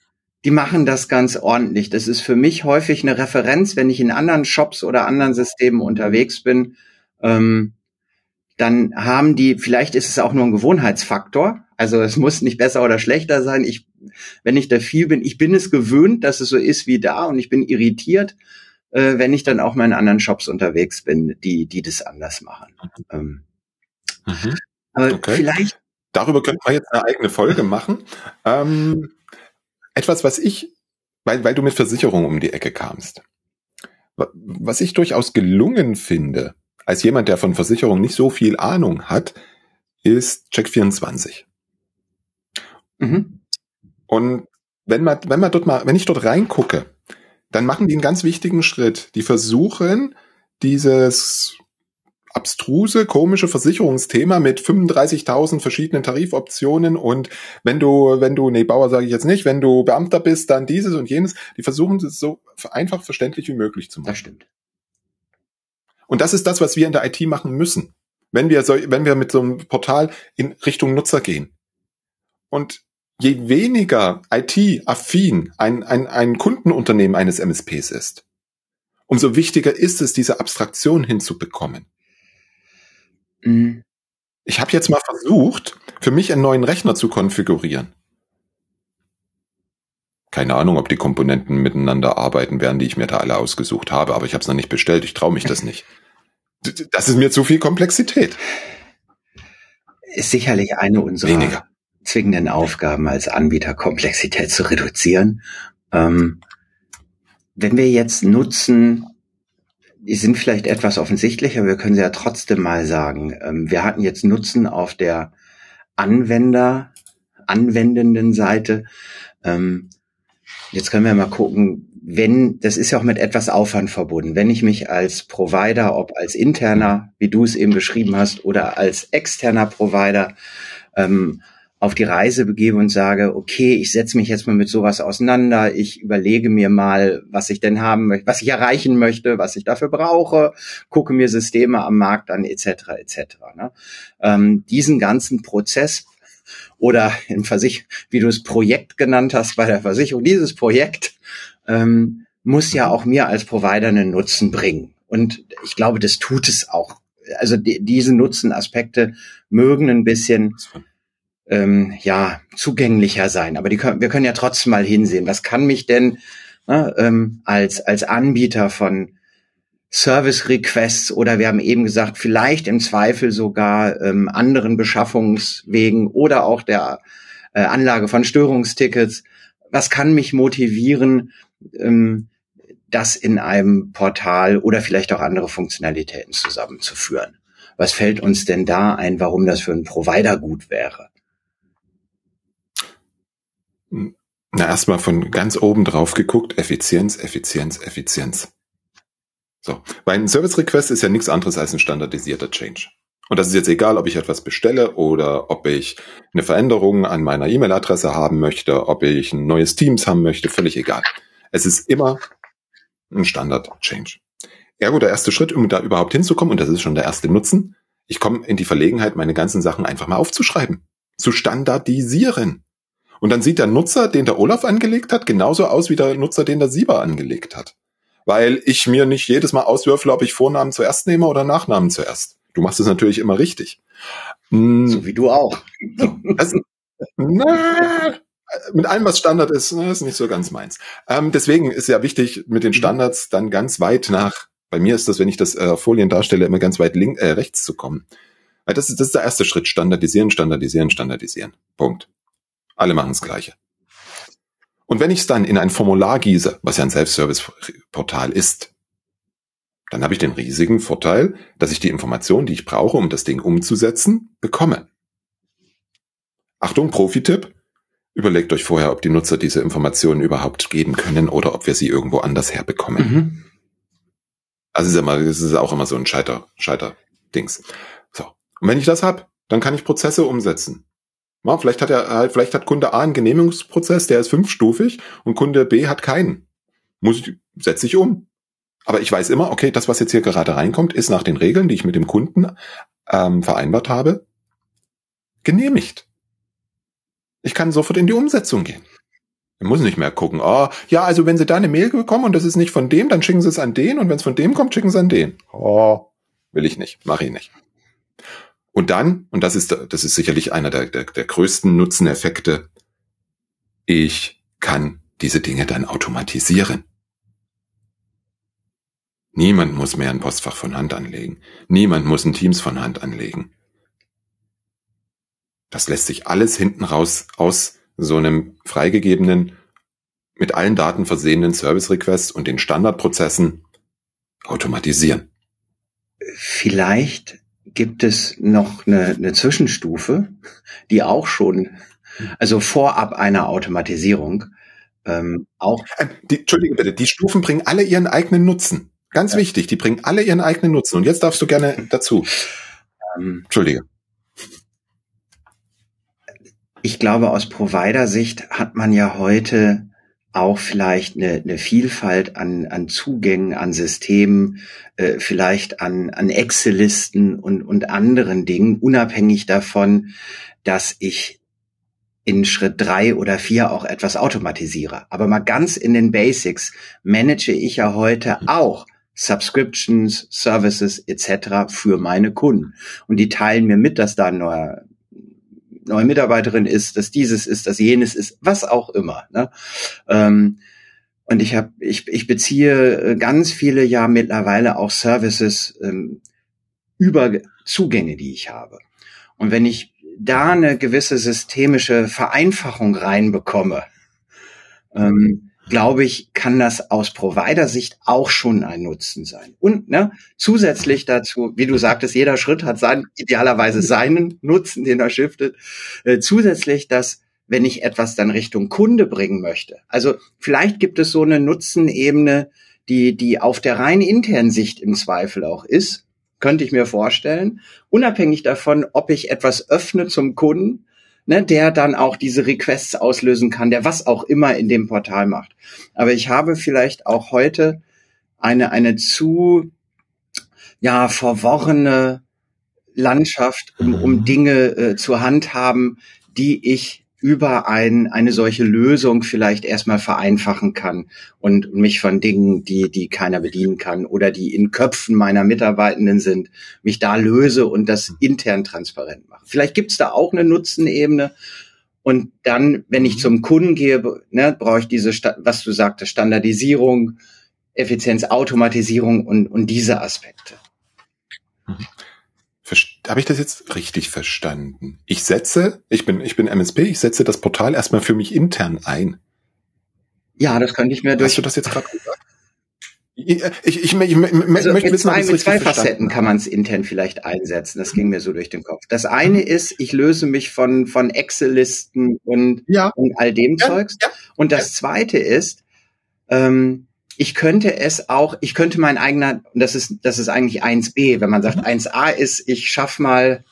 die machen das ganz ordentlich. Das ist für mich häufig eine Referenz, wenn ich in anderen Shops oder anderen Systemen unterwegs bin. Ähm, dann haben die, vielleicht ist es auch nur ein Gewohnheitsfaktor. Also es muss nicht besser oder schlechter sein. Ich, wenn ich da viel bin, ich bin es gewöhnt, dass es so ist wie da und ich bin irritiert, äh, wenn ich dann auch mal in anderen Shops unterwegs bin, die, die das anders machen. Ähm, mhm. Aber okay. vielleicht. Darüber könnten wir jetzt eine eigene Folge machen. Ähm, etwas, was ich, weil, weil du mit Versicherung um die Ecke kamst, was ich durchaus gelungen finde, als jemand, der von Versicherung nicht so viel Ahnung hat, ist Check24. Mhm. Und wenn man, wenn man dort mal, wenn ich dort reingucke, dann machen die einen ganz wichtigen Schritt. Die versuchen, dieses abstruse, komische Versicherungsthema mit 35.000 verschiedenen Tarifoptionen und wenn du, wenn du, nee, Bauer sage ich jetzt nicht, wenn du Beamter bist, dann dieses und jenes. Die versuchen es so einfach verständlich wie möglich zu machen. Das stimmt. Und das ist das, was wir in der IT machen müssen. Wenn wir so, wenn wir mit so einem Portal in Richtung Nutzer gehen. Und je weniger IT-affin ein, ein, ein Kundenunternehmen eines MSPs ist, umso wichtiger ist es, diese Abstraktion hinzubekommen. Mhm. Ich habe jetzt mal versucht, für mich einen neuen Rechner zu konfigurieren. Keine Ahnung, ob die Komponenten miteinander arbeiten werden, die ich mir da alle ausgesucht habe, aber ich habe es noch nicht bestellt, ich traue mich das nicht. Das ist mir zu viel Komplexität. Ist sicherlich eine unserer Weniger. zwingenden Aufgaben als Anbieter, Komplexität zu reduzieren. Ähm, wenn wir jetzt nutzen, die sind vielleicht etwas offensichtlicher, wir können sie ja trotzdem mal sagen. Ähm, wir hatten jetzt Nutzen auf der Anwender, anwendenden Seite. Ähm, jetzt können wir mal gucken, wenn, das ist ja auch mit etwas Aufwand verbunden. Wenn ich mich als Provider, ob als interner, wie du es eben beschrieben hast, oder als externer Provider ähm, auf die Reise begebe und sage, okay, ich setze mich jetzt mal mit sowas auseinander, ich überlege mir mal, was ich denn haben möchte, was ich erreichen möchte, was ich dafür brauche, gucke mir Systeme am Markt an, etc. etc. Ne? Ähm, diesen ganzen Prozess oder im Versich wie du es Projekt genannt hast bei der Versicherung, dieses Projekt ähm, muss ja auch mir als Provider einen Nutzen bringen. Und ich glaube, das tut es auch. Also die, diese Nutzenaspekte mögen ein bisschen ähm, ja zugänglicher sein. Aber die können, wir können ja trotzdem mal hinsehen. Was kann mich denn ne, ähm, als als Anbieter von Service Requests oder wir haben eben gesagt, vielleicht im Zweifel sogar ähm, anderen Beschaffungswegen oder auch der äh, Anlage von Störungstickets. Was kann mich motivieren, ähm, das in einem Portal oder vielleicht auch andere Funktionalitäten zusammenzuführen? Was fällt uns denn da ein, warum das für einen Provider gut wäre? Na, erstmal von ganz oben drauf geguckt, Effizienz, Effizienz, Effizienz. So, weil ein Service Request ist ja nichts anderes als ein standardisierter Change. Und das ist jetzt egal, ob ich etwas bestelle oder ob ich eine Veränderung an meiner E-Mail-Adresse haben möchte, ob ich ein neues Teams haben möchte, völlig egal. Es ist immer ein Standard-Change. Ergo der erste Schritt, um da überhaupt hinzukommen, und das ist schon der erste Nutzen, ich komme in die Verlegenheit, meine ganzen Sachen einfach mal aufzuschreiben, zu standardisieren. Und dann sieht der Nutzer, den der Olaf angelegt hat, genauso aus wie der Nutzer, den der Sieber angelegt hat. Weil ich mir nicht jedes Mal auswürfle, ob ich Vornamen zuerst nehme oder Nachnamen zuerst. Du machst es natürlich immer richtig. Hm. So wie du auch. Das, Na, mit allem, was Standard ist, ne, ist nicht so ganz meins. Ähm, deswegen ist ja wichtig, mit den. Standards dann ganz weit nach, bei mir ist das, wenn ich das äh, Folien darstelle, immer ganz weit link, äh, rechts zu kommen. Weil das ist, das ist der erste Schritt. Standardisieren, standardisieren, standardisieren. Punkt. Alle machen das Gleiche. Und wenn ich es dann in ein Formular gieße, was ja ein Self-Service-Portal ist, dann habe ich den riesigen Vorteil, dass ich die Informationen, die ich brauche, um das Ding umzusetzen, bekomme. Achtung, Profi-Tipp. Überlegt euch vorher, ob die Nutzer diese Informationen überhaupt geben können oder ob wir sie irgendwo anders herbekommen. Mhm. Also ist, immer, es ist auch immer so ein Scheiter, Scheiter-Dings. So. Und wenn ich das habe, dann kann ich Prozesse umsetzen. Ja, vielleicht hat er, vielleicht hat Kunde A einen Genehmigungsprozess, der ist fünfstufig und Kunde B hat keinen. Muss ich, setze ich um. Aber ich weiß immer, okay, das, was jetzt hier gerade reinkommt, ist nach den Regeln, die ich mit dem Kunden ähm, vereinbart habe, genehmigt. Ich kann sofort in die Umsetzung gehen. Ich muss nicht mehr gucken, oh, ja, also wenn Sie da eine Mail bekommen und das ist nicht von dem, dann schicken Sie es an den und wenn es von dem kommt, schicken Sie an den. Oh, will ich nicht, mache ich nicht. Und dann, und das ist, das ist sicherlich einer der, der, der größten Nutzeneffekte, ich kann diese Dinge dann automatisieren. Niemand muss mehr ein Postfach von Hand anlegen. Niemand muss ein Teams von Hand anlegen. Das lässt sich alles hinten raus aus so einem freigegebenen, mit allen Daten versehenen Service Requests und den Standardprozessen automatisieren. Vielleicht gibt es noch eine, eine Zwischenstufe, die auch schon, also vorab einer Automatisierung, ähm, auch. Äh, die, Entschuldige bitte, die Stufen bringen alle ihren eigenen Nutzen. Ganz ja. wichtig, die bringen alle ihren eigenen Nutzen. Und jetzt darfst du gerne dazu. Ähm, Entschuldige. Ich glaube, aus Provider-Sicht hat man ja heute auch vielleicht eine, eine Vielfalt an, an Zugängen, an Systemen, äh, vielleicht an, an Excel-Listen und, und anderen Dingen, unabhängig davon, dass ich in Schritt drei oder vier auch etwas automatisiere. Aber mal ganz in den Basics manage ich ja heute auch Subscriptions, Services etc. für meine Kunden. Und die teilen mir mit, dass da ein neuer neue Mitarbeiterin ist, dass dieses ist, dass jenes ist, was auch immer. Ne? Ähm, und ich habe, ich, ich beziehe äh, ganz viele ja mittlerweile auch Services ähm, über Zugänge, die ich habe. Und wenn ich da eine gewisse systemische Vereinfachung reinbekomme, ähm, glaube ich, kann das aus Provider-Sicht auch schon ein Nutzen sein. Und ne, zusätzlich dazu, wie du sagtest, jeder Schritt hat sein, idealerweise seinen Nutzen, den er shiftet. Äh, zusätzlich, dass wenn ich etwas dann Richtung Kunde bringen möchte. Also vielleicht gibt es so eine Nutzenebene, die, die auf der rein internen Sicht im Zweifel auch ist, könnte ich mir vorstellen, unabhängig davon, ob ich etwas öffne zum Kunden ne, der dann auch diese Requests auslösen kann, der was auch immer in dem Portal macht. Aber ich habe vielleicht auch heute eine, eine zu, ja, verworrene Landschaft, um, um mhm. Dinge äh, zur Hand haben, die ich über ein, eine solche Lösung vielleicht erstmal vereinfachen kann und mich von Dingen, die, die keiner bedienen kann oder die in Köpfen meiner Mitarbeitenden sind, mich da löse und das intern transparent mache. Vielleicht gibt's da auch eine Nutzenebene. Und dann, wenn ich mhm. zum Kunden gehe, ne, brauche ich diese, was du sagtest, Standardisierung, Effizienz, Automatisierung und, und diese Aspekte. Mhm. Habe ich das jetzt richtig verstanden? Ich setze, ich bin, ich bin MSP, ich setze das Portal erstmal für mich intern ein. Ja, das könnte ich mir durch. Hast du das jetzt gerade gesagt? Ich, ich, ich, ich also möchte mit zwei, mit zwei Facetten kann man es intern vielleicht einsetzen. Das ging mir so durch den Kopf. Das eine mhm. ist, ich löse mich von, von Excel-Listen und, ja. und all dem ja, Zeugs. Ja, und das zweite ist, ähm, ich könnte es auch, ich könnte mein eigener, das ist, das ist eigentlich 1b, wenn man sagt, 1a mhm. ist, ich schaff mal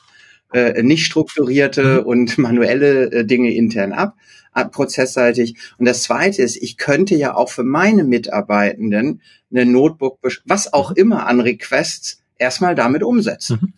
äh, nicht strukturierte mhm. und *laughs* manuelle äh, Dinge intern ab, ab, prozessseitig. Und das zweite ist, ich könnte ja auch für meine Mitarbeitenden eine Notebook, was auch mhm. immer an Requests, erstmal damit umsetzen. Mhm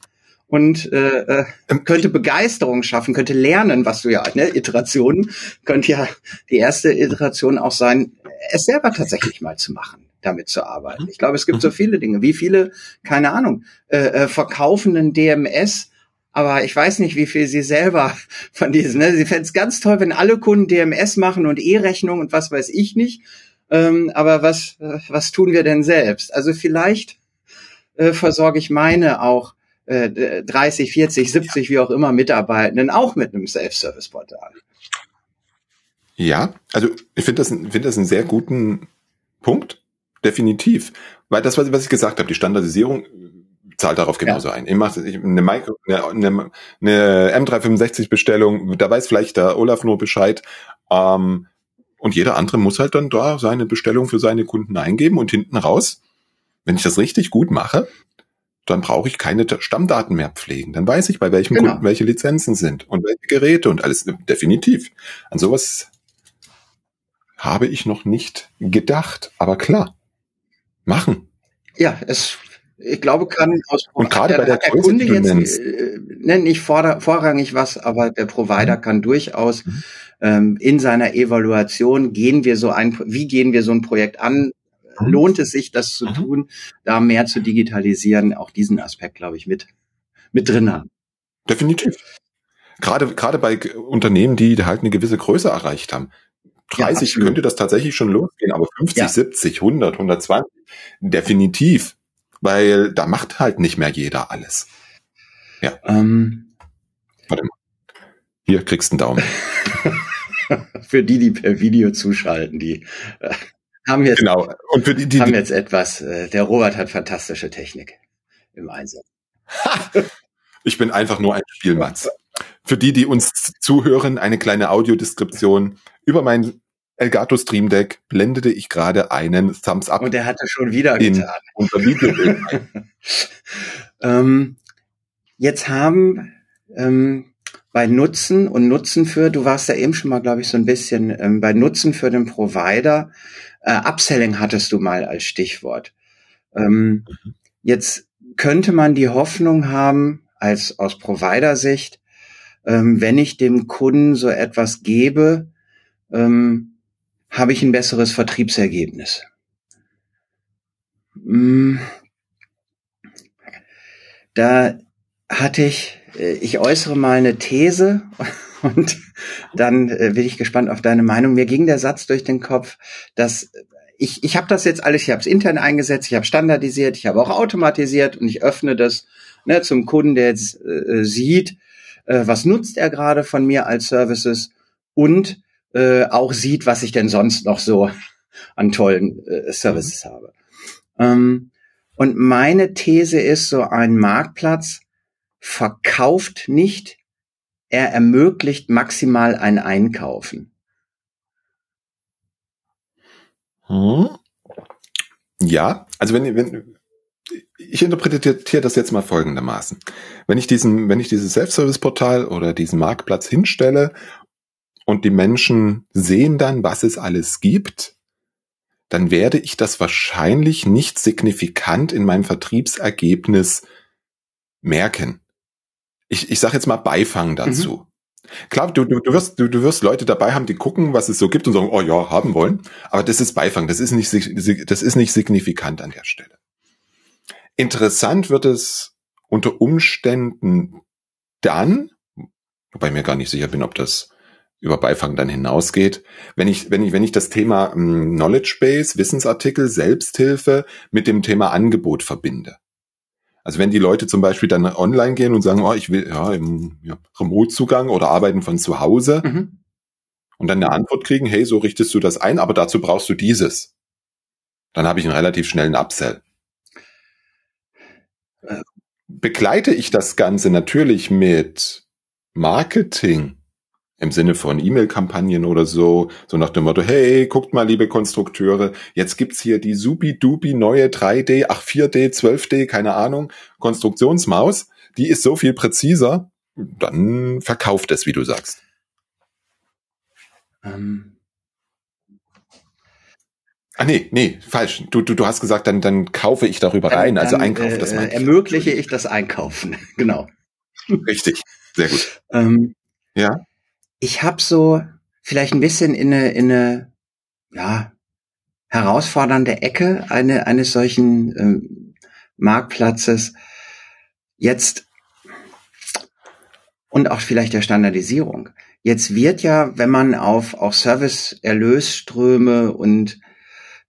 und äh, äh, ähm, könnte Begeisterung schaffen, könnte lernen, was du ja, ne, Iterationen, könnte ja die erste Iteration auch sein, es selber tatsächlich mal zu machen, damit zu arbeiten. Ich glaube, es gibt so viele Dinge. Wie viele, keine Ahnung, äh, äh, verkaufenden DMS aber ich weiß nicht, wie viel sie selber *laughs* von diesen. Ne? Sie fänden es ganz toll, wenn alle Kunden DMS machen und E-Rechnung und was weiß ich nicht. Ähm, aber was, was tun wir denn selbst? Also vielleicht äh, versorge ich meine auch äh, 30, 40, 70, wie auch immer Mitarbeitenden auch mit einem Self-Service-Portal. Ja, also ich finde das, finde das einen sehr guten Punkt, definitiv. Weil das, was ich gesagt habe, die Standardisierung zahlt darauf genauso ja. ein. Ich mache eine, Micro, eine, eine, eine M365-Bestellung, da weiß vielleicht der Olaf nur Bescheid. Ähm, und jeder andere muss halt dann da seine Bestellung für seine Kunden eingeben und hinten raus, wenn ich das richtig gut mache, dann brauche ich keine Stammdaten mehr pflegen. Dann weiß ich, bei welchem genau. Kunden welche Lizenzen sind und welche Geräte und alles. Definitiv. An sowas habe ich noch nicht gedacht. Aber klar, machen. Ja, es, ich glaube, kann aus und gerade bei der, der Kunde jetzt äh, nenn nicht vor, vorrangig was, aber der Provider mhm. kann durchaus mhm. ähm, in seiner Evaluation gehen wir so ein, wie gehen wir so ein Projekt an? Mhm. Lohnt es sich, das zu mhm. tun, da mehr zu digitalisieren? Auch diesen Aspekt, glaube ich, mit mit drin haben. Definitiv. Gerade gerade bei Unternehmen, die halt eine gewisse Größe erreicht haben. 30 ja, könnte das tatsächlich schon losgehen, aber 50, ja. 70, 100, 120, definitiv. Weil da macht halt nicht mehr jeder alles. Ja. Ähm. Warte mal. Hier kriegst du einen Daumen. *laughs* für die, die per Video zuschalten, die äh, haben jetzt, genau. Und für die, die, haben jetzt etwas, äh, der Robert hat fantastische Technik im Einsatz. ich bin einfach nur ein Spielmatz. Für die, die uns zuhören, eine kleine Audiodeskription. Über mein Elgato Stream Deck blendete ich gerade einen Thumbs Up. Und der hatte schon wieder getan. Unser Video. *laughs* ähm, jetzt haben ähm, bei Nutzen und Nutzen für, du warst ja eben schon mal, glaube ich, so ein bisschen ähm, bei Nutzen für den Provider. Äh, Upselling hattest du mal als Stichwort. Ähm, mhm. Jetzt könnte man die Hoffnung haben, als aus Provider-Sicht, ähm, wenn ich dem Kunden so etwas gebe, ähm, habe ich ein besseres Vertriebsergebnis. Hm. Da hatte ich, äh, ich äußere mal eine These *laughs* und dann äh, bin ich gespannt auf deine Meinung. Mir ging der Satz durch den Kopf, dass ich, ich habe das jetzt alles, ich habe es intern eingesetzt, ich habe standardisiert, ich habe auch automatisiert und ich öffne das ne, zum Kunden, der jetzt äh, sieht, äh, was nutzt er gerade von mir als Services und äh, auch sieht, was ich denn sonst noch so *laughs* an tollen äh, Services mhm. habe. Ähm, und meine These ist, so ein Marktplatz verkauft nicht, er ermöglicht maximal ein Einkaufen. Hm. Ja, also wenn, wenn ich interpretiere das jetzt mal folgendermaßen. Wenn ich diesen, wenn ich dieses Self-Service-Portal oder diesen Marktplatz hinstelle und die Menschen sehen dann, was es alles gibt, dann werde ich das wahrscheinlich nicht signifikant in meinem Vertriebsergebnis merken. Ich, ich sage jetzt mal Beifang mhm. dazu. Mhm. Klar, du, du, du, wirst, du, du wirst Leute dabei haben, die gucken, was es so gibt und sagen, oh ja, haben wollen. Aber das ist Beifang, das ist nicht, das ist nicht signifikant an der Stelle. Interessant wird es unter Umständen dann, wobei ich mir gar nicht sicher bin, ob das über Beifang dann hinausgeht. Wenn ich, wenn ich, wenn ich das Thema ähm, Knowledge Base, Wissensartikel, Selbsthilfe mit dem Thema Angebot verbinde. Also wenn die Leute zum Beispiel dann online gehen und sagen, oh, ich will ja im ja, Remote-Zugang oder arbeiten von zu Hause mhm. und dann eine Antwort kriegen, hey, so richtest du das ein, aber dazu brauchst du dieses. Dann habe ich einen relativ schnellen Upsell. Begleite ich das Ganze natürlich mit Marketing, im Sinne von E-Mail-Kampagnen oder so, so nach dem Motto, hey, guckt mal, liebe Konstrukteure, jetzt gibt's hier die supi-dupi neue 3D, ach 4D, 12D, keine Ahnung, Konstruktionsmaus, die ist so viel präziser, dann verkauft es, wie du sagst. Ähm. Ah nee, nee, falsch. Du, du, du hast gesagt, dann, dann kaufe ich darüber dann, rein, also einkaufe das mal. Äh, ermögliche ich das Einkaufen, *laughs* genau. Richtig, sehr gut. Ähm, ja ich habe so vielleicht ein bisschen in eine, in eine ja, herausfordernde Ecke eine, eines solchen ähm, Marktplatzes. Jetzt und auch vielleicht der Standardisierung. Jetzt wird ja, wenn man auf auch Service-Erlösströme und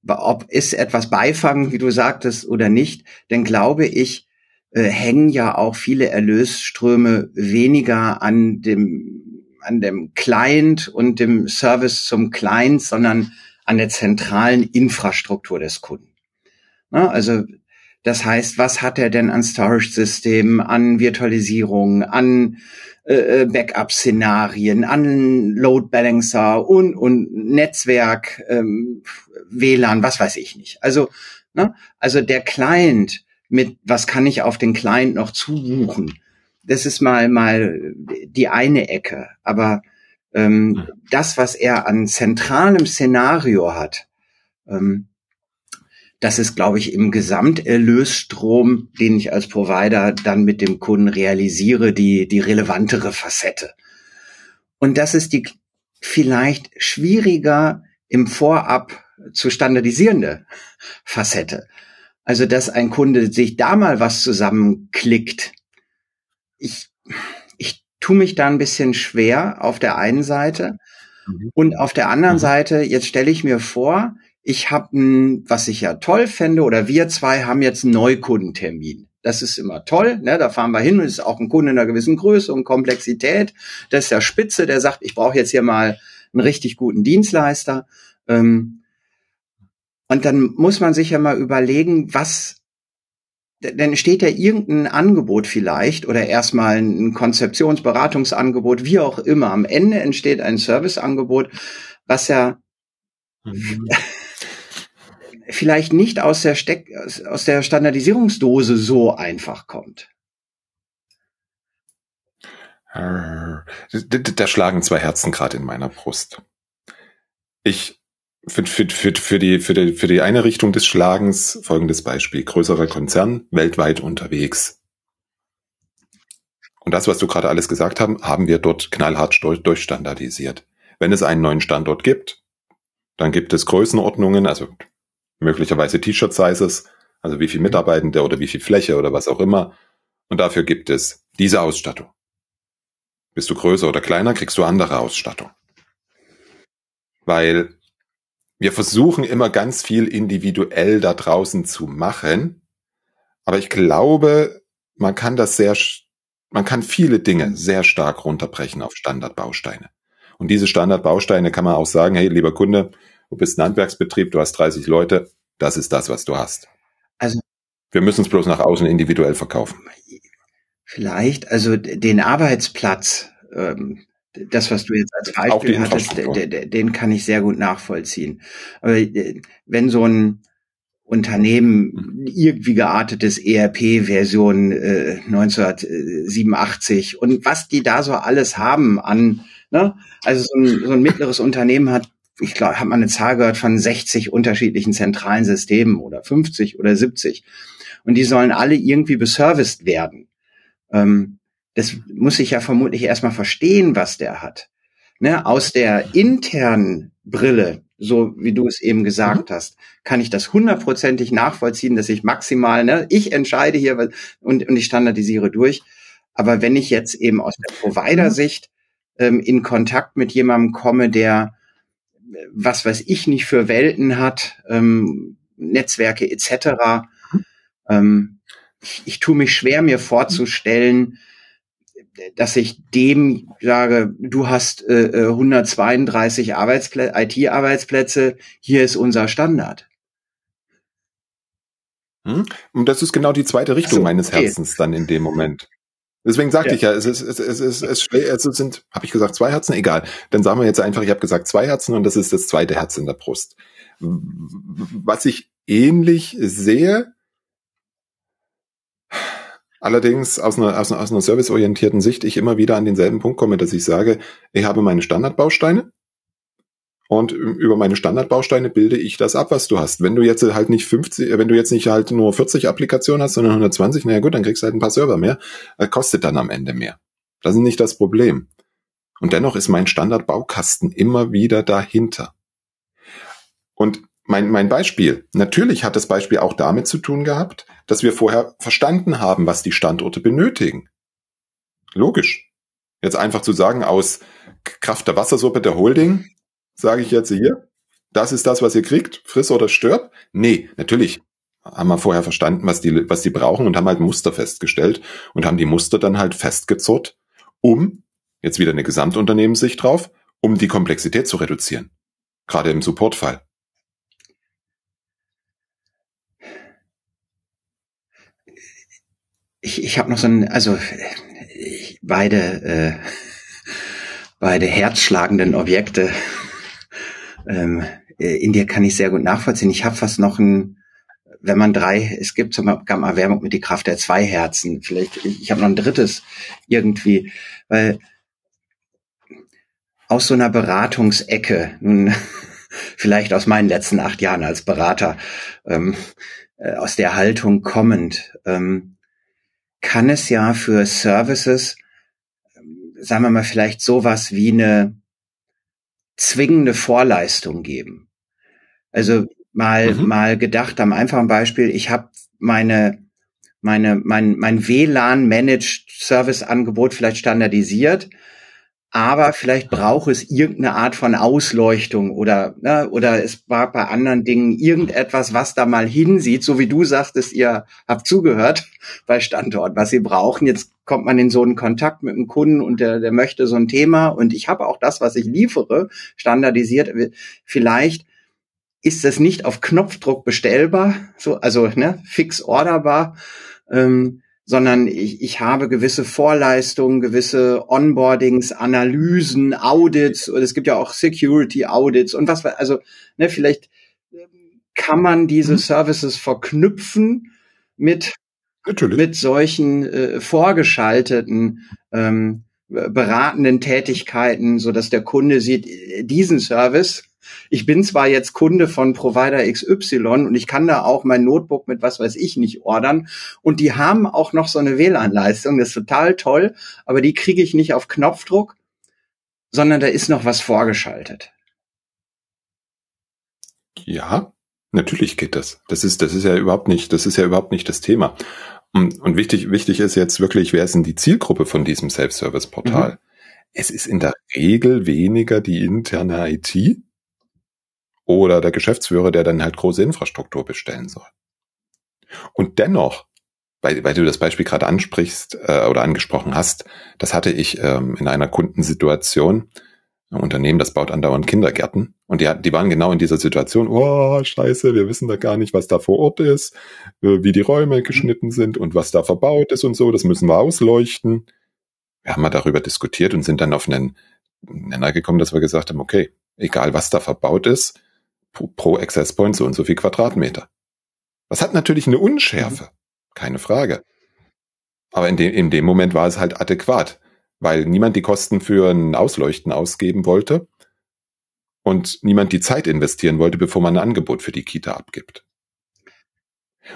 ob ist etwas Beifang, wie du sagtest, oder nicht, dann glaube ich, äh, hängen ja auch viele Erlösströme weniger an dem an dem Client und dem Service zum Client, sondern an der zentralen Infrastruktur des Kunden. Na, also das heißt, was hat er denn an Storage-Systemen, an Virtualisierung, an äh, äh, Backup-Szenarien, an Load Balancer und, und Netzwerk, ähm, WLAN, was weiß ich nicht. Also, ne, also der Client mit, was kann ich auf den Client noch zubuchen? Das ist mal, mal die eine Ecke. Aber ähm, das, was er an zentralem Szenario hat, ähm, das ist, glaube ich, im Gesamterlösstrom, den ich als Provider dann mit dem Kunden realisiere, die, die relevantere Facette. Und das ist die vielleicht schwieriger im Vorab zu standardisierende Facette. Also, dass ein Kunde sich da mal was zusammenklickt. Ich, ich tue mich da ein bisschen schwer auf der einen Seite. Mhm. Und auf der anderen mhm. Seite, jetzt stelle ich mir vor, ich habe, was ich ja toll fände, oder wir zwei haben jetzt einen Neukundentermin. Das ist immer toll, ne? da fahren wir hin und ist auch ein Kunde in einer gewissen Größe und Komplexität. Das ist der Spitze, der sagt, ich brauche jetzt hier mal einen richtig guten Dienstleister. Ähm, und dann muss man sich ja mal überlegen, was, denn steht ja irgendein Angebot vielleicht oder erstmal ein Konzeptionsberatungsangebot, wie auch immer. Am Ende entsteht ein Serviceangebot, was ja mhm *laughs* vielleicht nicht aus der Steck, aus der Standardisierungsdose so einfach kommt. Da schlagen zwei Herzen gerade in meiner Brust. Ich für, für, für, für, die, für, die, für die eine Richtung des Schlagens folgendes Beispiel. Größerer Konzern, weltweit unterwegs. Und das, was du gerade alles gesagt haben, haben wir dort knallhart durchstandardisiert. Wenn es einen neuen Standort gibt, dann gibt es Größenordnungen, also möglicherweise T-Shirt-Sizes, also wie viel Mitarbeitende oder wie viel Fläche oder was auch immer. Und dafür gibt es diese Ausstattung. Bist du größer oder kleiner, kriegst du andere Ausstattung. Weil wir versuchen immer ganz viel individuell da draußen zu machen. Aber ich glaube, man kann das sehr, man kann viele Dinge sehr stark runterbrechen auf Standardbausteine. Und diese Standardbausteine kann man auch sagen, hey, lieber Kunde, du bist ein Handwerksbetrieb, du hast 30 Leute, das ist das, was du hast. Also wir müssen es bloß nach außen individuell verkaufen. Vielleicht, also den Arbeitsplatz, ähm, das, was du jetzt als Beispiel hattest, den, kann ich sehr gut nachvollziehen. Aber äh, wenn so ein Unternehmen irgendwie geartetes ERP-Version äh, 1987 und was die da so alles haben an, ne? also so ein, so ein mittleres Unternehmen hat ich glaube, hat man eine Zahl gehört von 60 unterschiedlichen zentralen Systemen oder 50 oder 70. Und die sollen alle irgendwie beserviced werden. Ähm, das muss ich ja vermutlich erstmal verstehen, was der hat. Ne, aus der internen Brille, so wie du es eben gesagt mhm. hast, kann ich das hundertprozentig nachvollziehen, dass ich maximal, ne, ich entscheide hier und, und ich standardisiere durch. Aber wenn ich jetzt eben aus der Provider-Sicht ähm, in Kontakt mit jemandem komme, der was weiß ich nicht für Welten hat, ähm, Netzwerke etc. Ähm, ich, ich tue mich schwer, mir vorzustellen, dass ich dem sage, du hast äh, 132 Arbeitsplätze, IT-Arbeitsplätze, hier ist unser Standard. Hm? Und das ist genau die zweite Richtung so, meines Herzens dann in dem Moment. Deswegen sagte ja. ich ja, es ist, es ist, es ist, es sind, habe ich gesagt, zwei Herzen? Egal. Dann sagen wir jetzt einfach, ich habe gesagt zwei Herzen und das ist das zweite Herz in der Brust. Was ich ähnlich sehe, allerdings aus einer, aus einer, aus einer serviceorientierten Sicht, ich immer wieder an denselben Punkt komme, dass ich sage, ich habe meine Standardbausteine und über meine Standardbausteine bilde ich das ab, was du hast. Wenn du jetzt halt nicht 50, wenn du jetzt nicht halt nur 40 Applikationen hast, sondern 120, naja gut, dann kriegst du halt ein paar Server mehr, äh, kostet dann am Ende mehr. Das ist nicht das Problem. Und dennoch ist mein Standardbaukasten immer wieder dahinter. Und mein, mein Beispiel, natürlich hat das Beispiel auch damit zu tun gehabt, dass wir vorher verstanden haben, was die Standorte benötigen. Logisch. Jetzt einfach zu sagen, aus Kraft der Wassersuppe der Holding, sage ich jetzt hier, das ist das, was ihr kriegt, friss oder stirb? Nee, natürlich haben wir vorher verstanden, was die, was die brauchen und haben halt Muster festgestellt und haben die Muster dann halt festgezurrt, um, jetzt wieder eine Gesamtunternehmenssicht drauf, um die Komplexität zu reduzieren. Gerade im Supportfall. Ich, ich habe noch so ein, also ich, beide, äh, beide herzschlagenden Objekte ähm, in dir kann ich sehr gut nachvollziehen. Ich habe fast noch ein, wenn man drei, es gibt zum Beispiel Erwärmung mit die Kraft der zwei Herzen. Vielleicht, ich, habe noch ein drittes irgendwie, weil aus so einer Beratungsecke, nun *laughs* vielleicht aus meinen letzten acht Jahren als Berater, ähm, äh, aus der Haltung kommend, ähm, kann es ja für Services, sagen wir mal, vielleicht sowas wie eine zwingende Vorleistung geben. Also mal mhm. mal gedacht am einfachen Beispiel, ich habe meine meine mein mein WLAN Managed Service Angebot vielleicht standardisiert aber vielleicht braucht es irgendeine Art von Ausleuchtung oder ne, oder es war bei anderen Dingen irgendetwas, was da mal hinsieht, so wie du sagtest, ihr habt zugehört *laughs* bei Standort, was sie brauchen. Jetzt kommt man in so einen Kontakt mit einem Kunden und der, der möchte so ein Thema und ich habe auch das, was ich liefere, standardisiert. Vielleicht ist das nicht auf Knopfdruck bestellbar, so also ne, fix orderbar. Ähm, sondern ich, ich habe gewisse Vorleistungen, gewisse Onboardings, Analysen, Audits, und es gibt ja auch Security Audits und was, also ne, vielleicht kann man diese mhm. Services verknüpfen mit Natürlich. mit solchen äh, vorgeschalteten ähm, beratenden Tätigkeiten, so dass der Kunde sieht, diesen Service ich bin zwar jetzt Kunde von Provider XY und ich kann da auch mein Notebook mit was weiß ich nicht ordern und die haben auch noch so eine WLAN-Leistung, das ist total toll, aber die kriege ich nicht auf Knopfdruck, sondern da ist noch was vorgeschaltet. Ja, natürlich geht das. Das ist, das ist ja überhaupt nicht, das ist ja überhaupt nicht das Thema. Und, und wichtig, wichtig ist jetzt wirklich, wer ist denn die Zielgruppe von diesem Self-Service-Portal? Mhm. Es ist in der Regel weniger die interne IT, oder der Geschäftsführer, der dann halt große Infrastruktur bestellen soll. Und dennoch, weil, weil du das Beispiel gerade ansprichst äh, oder angesprochen hast, das hatte ich ähm, in einer Kundensituation, ein Unternehmen, das baut andauernd Kindergärten und die, die waren genau in dieser Situation, oh, scheiße, wir wissen da gar nicht, was da vor Ort ist, äh, wie die Räume geschnitten sind und was da verbaut ist und so, das müssen wir ausleuchten. Wir haben mal darüber diskutiert und sind dann auf einen Nenner gekommen, dass wir gesagt haben, okay, egal was da verbaut ist, pro Access Point so und so viel Quadratmeter. Das hat natürlich eine Unschärfe, mhm. keine Frage. Aber in dem, in dem Moment war es halt adäquat, weil niemand die Kosten für ein Ausleuchten ausgeben wollte und niemand die Zeit investieren wollte, bevor man ein Angebot für die Kita abgibt.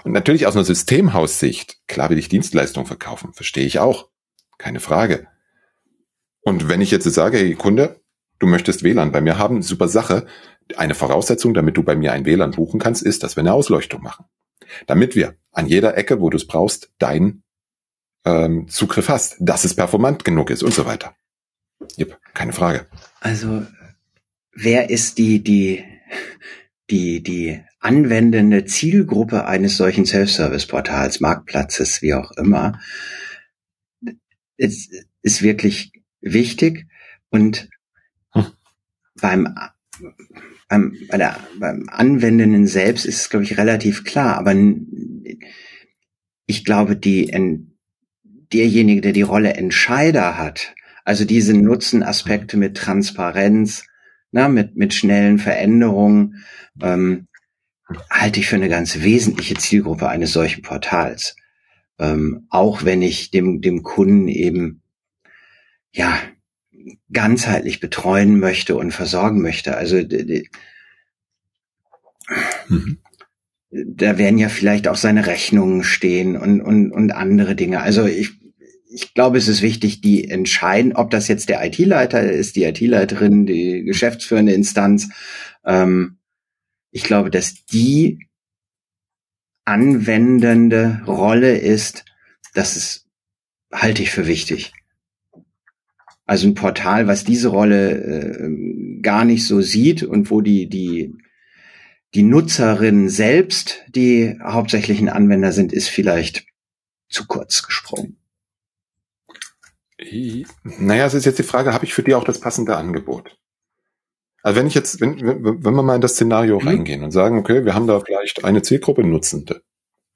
Und natürlich aus einer Systemhaussicht, klar will ich Dienstleistungen verkaufen, verstehe ich auch. Keine Frage. Und wenn ich jetzt sage, hey Kunde, du möchtest WLAN bei mir haben, super Sache, eine Voraussetzung, damit du bei mir ein WLAN buchen kannst, ist, dass wir eine Ausleuchtung machen. Damit wir an jeder Ecke, wo du es brauchst, deinen ähm, Zugriff hast, dass es performant genug ist und so weiter. Yep, keine Frage. Also wer ist die die die die anwendende Zielgruppe eines solchen Self-Service-Portals, Marktplatzes, wie auch immer, ist, ist wirklich wichtig und hm. beim beim, bei der, beim Anwendenden selbst ist es, glaube ich, relativ klar. Aber ich glaube, die, derjenige, der die Rolle Entscheider hat, also diese Nutzenaspekte mit Transparenz, na, mit, mit schnellen Veränderungen, ähm, halte ich für eine ganz wesentliche Zielgruppe eines solchen Portals. Ähm, auch wenn ich dem, dem Kunden eben, ja, ganzheitlich betreuen möchte und versorgen möchte. Also mhm. da werden ja vielleicht auch seine Rechnungen stehen und, und, und andere Dinge. Also ich, ich glaube, es ist wichtig, die entscheiden, ob das jetzt der IT-Leiter ist, die IT-Leiterin, die geschäftsführende Instanz. Ähm, ich glaube, dass die anwendende Rolle ist, das ist, halte ich für wichtig. Also ein Portal, was diese Rolle äh, gar nicht so sieht und wo die, die, die Nutzerinnen selbst die hauptsächlichen Anwender sind, ist vielleicht zu kurz gesprungen. Naja, es ist jetzt die Frage, habe ich für die auch das passende Angebot? Also wenn ich jetzt, wenn, wenn wir mal in das Szenario mhm. reingehen und sagen, okay, wir haben da vielleicht eine Zielgruppe Nutzende,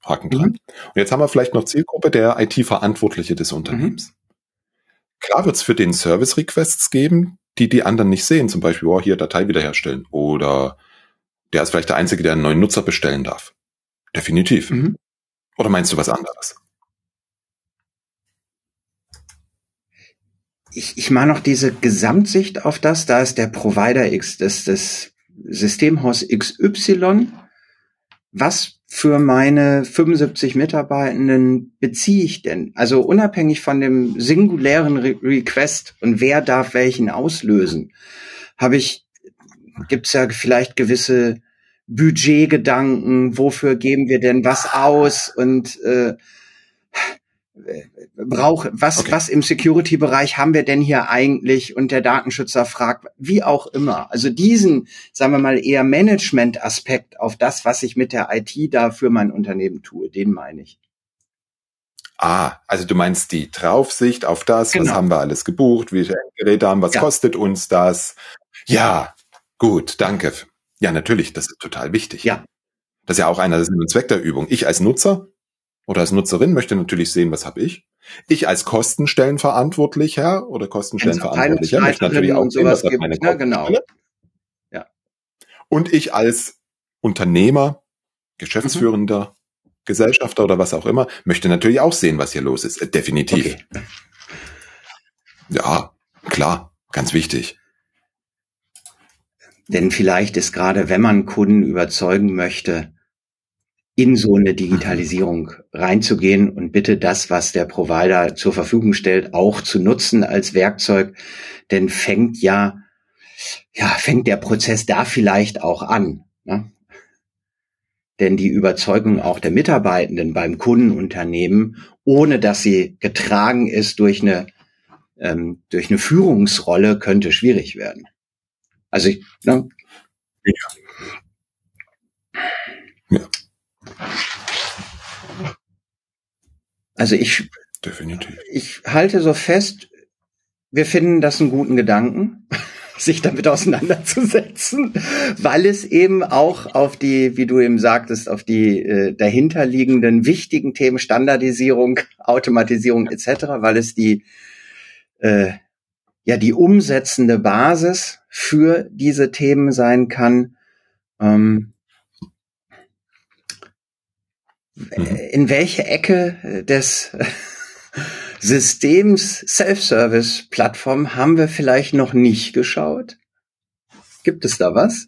Haken dran. Mhm. Und jetzt haben wir vielleicht noch Zielgruppe der IT-Verantwortliche des Unternehmens. Mhm. Klar wird es für den Service-Requests geben, die die anderen nicht sehen. Zum Beispiel, oh, hier Datei wiederherstellen. Oder der ist vielleicht der Einzige, der einen neuen Nutzer bestellen darf. Definitiv. Mhm. Oder meinst du was anderes? ich, ich mache noch diese Gesamtsicht auf das, da ist der Provider X, das, das Systemhaus XY. Was für meine 75 Mitarbeitenden beziehe ich denn? Also unabhängig von dem singulären Re Request und wer darf welchen auslösen, habe ich, gibt es ja vielleicht gewisse Budgetgedanken, wofür geben wir denn was aus und äh, brauche, was, okay. was im Security-Bereich haben wir denn hier eigentlich? Und der Datenschützer fragt, wie auch immer. Also diesen, sagen wir mal, eher Management-Aspekt auf das, was ich mit der IT da für mein Unternehmen tue, den meine ich. Ah, also du meinst die Draufsicht auf das, genau. was haben wir alles gebucht, wie viele Geräte haben, was ja. kostet uns das? Ja, gut, danke. Ja, natürlich, das ist total wichtig. Ja. Das ist ja auch einer der Sinn und Zweck der Übung. Ich als Nutzer oder als Nutzerin möchte natürlich sehen, was habe ich. Ich als Kostenstellenverantwortlicher oder Kostenstellenverantwortlicher möchte natürlich auch sehen, was hat meine ja, genau. Ja. Und ich als Unternehmer, Geschäftsführender, mhm. Gesellschafter oder was auch immer, möchte natürlich auch sehen, was hier los ist. Äh, definitiv. Okay. Ja, klar, ganz wichtig. Denn vielleicht ist gerade, wenn man Kunden überzeugen möchte, in so eine Digitalisierung reinzugehen und bitte das, was der Provider zur Verfügung stellt, auch zu nutzen als Werkzeug. Denn fängt ja, ja, fängt der Prozess da vielleicht auch an. Ne? Denn die Überzeugung auch der Mitarbeitenden beim Kundenunternehmen, ohne dass sie getragen ist durch eine, ähm, durch eine Führungsrolle, könnte schwierig werden. Also ich, ne? ja. ja. Also ich, Definitiv. ich halte so fest, wir finden das einen guten Gedanken, *laughs* sich damit auseinanderzusetzen, weil es eben auch auf die, wie du eben sagtest, auf die äh, dahinterliegenden wichtigen Themen Standardisierung, Automatisierung etc., weil es die äh, ja die umsetzende Basis für diese Themen sein kann. Ähm, Mhm. in welche Ecke des Systems Self-Service-Plattform haben wir vielleicht noch nicht geschaut? Gibt es da was?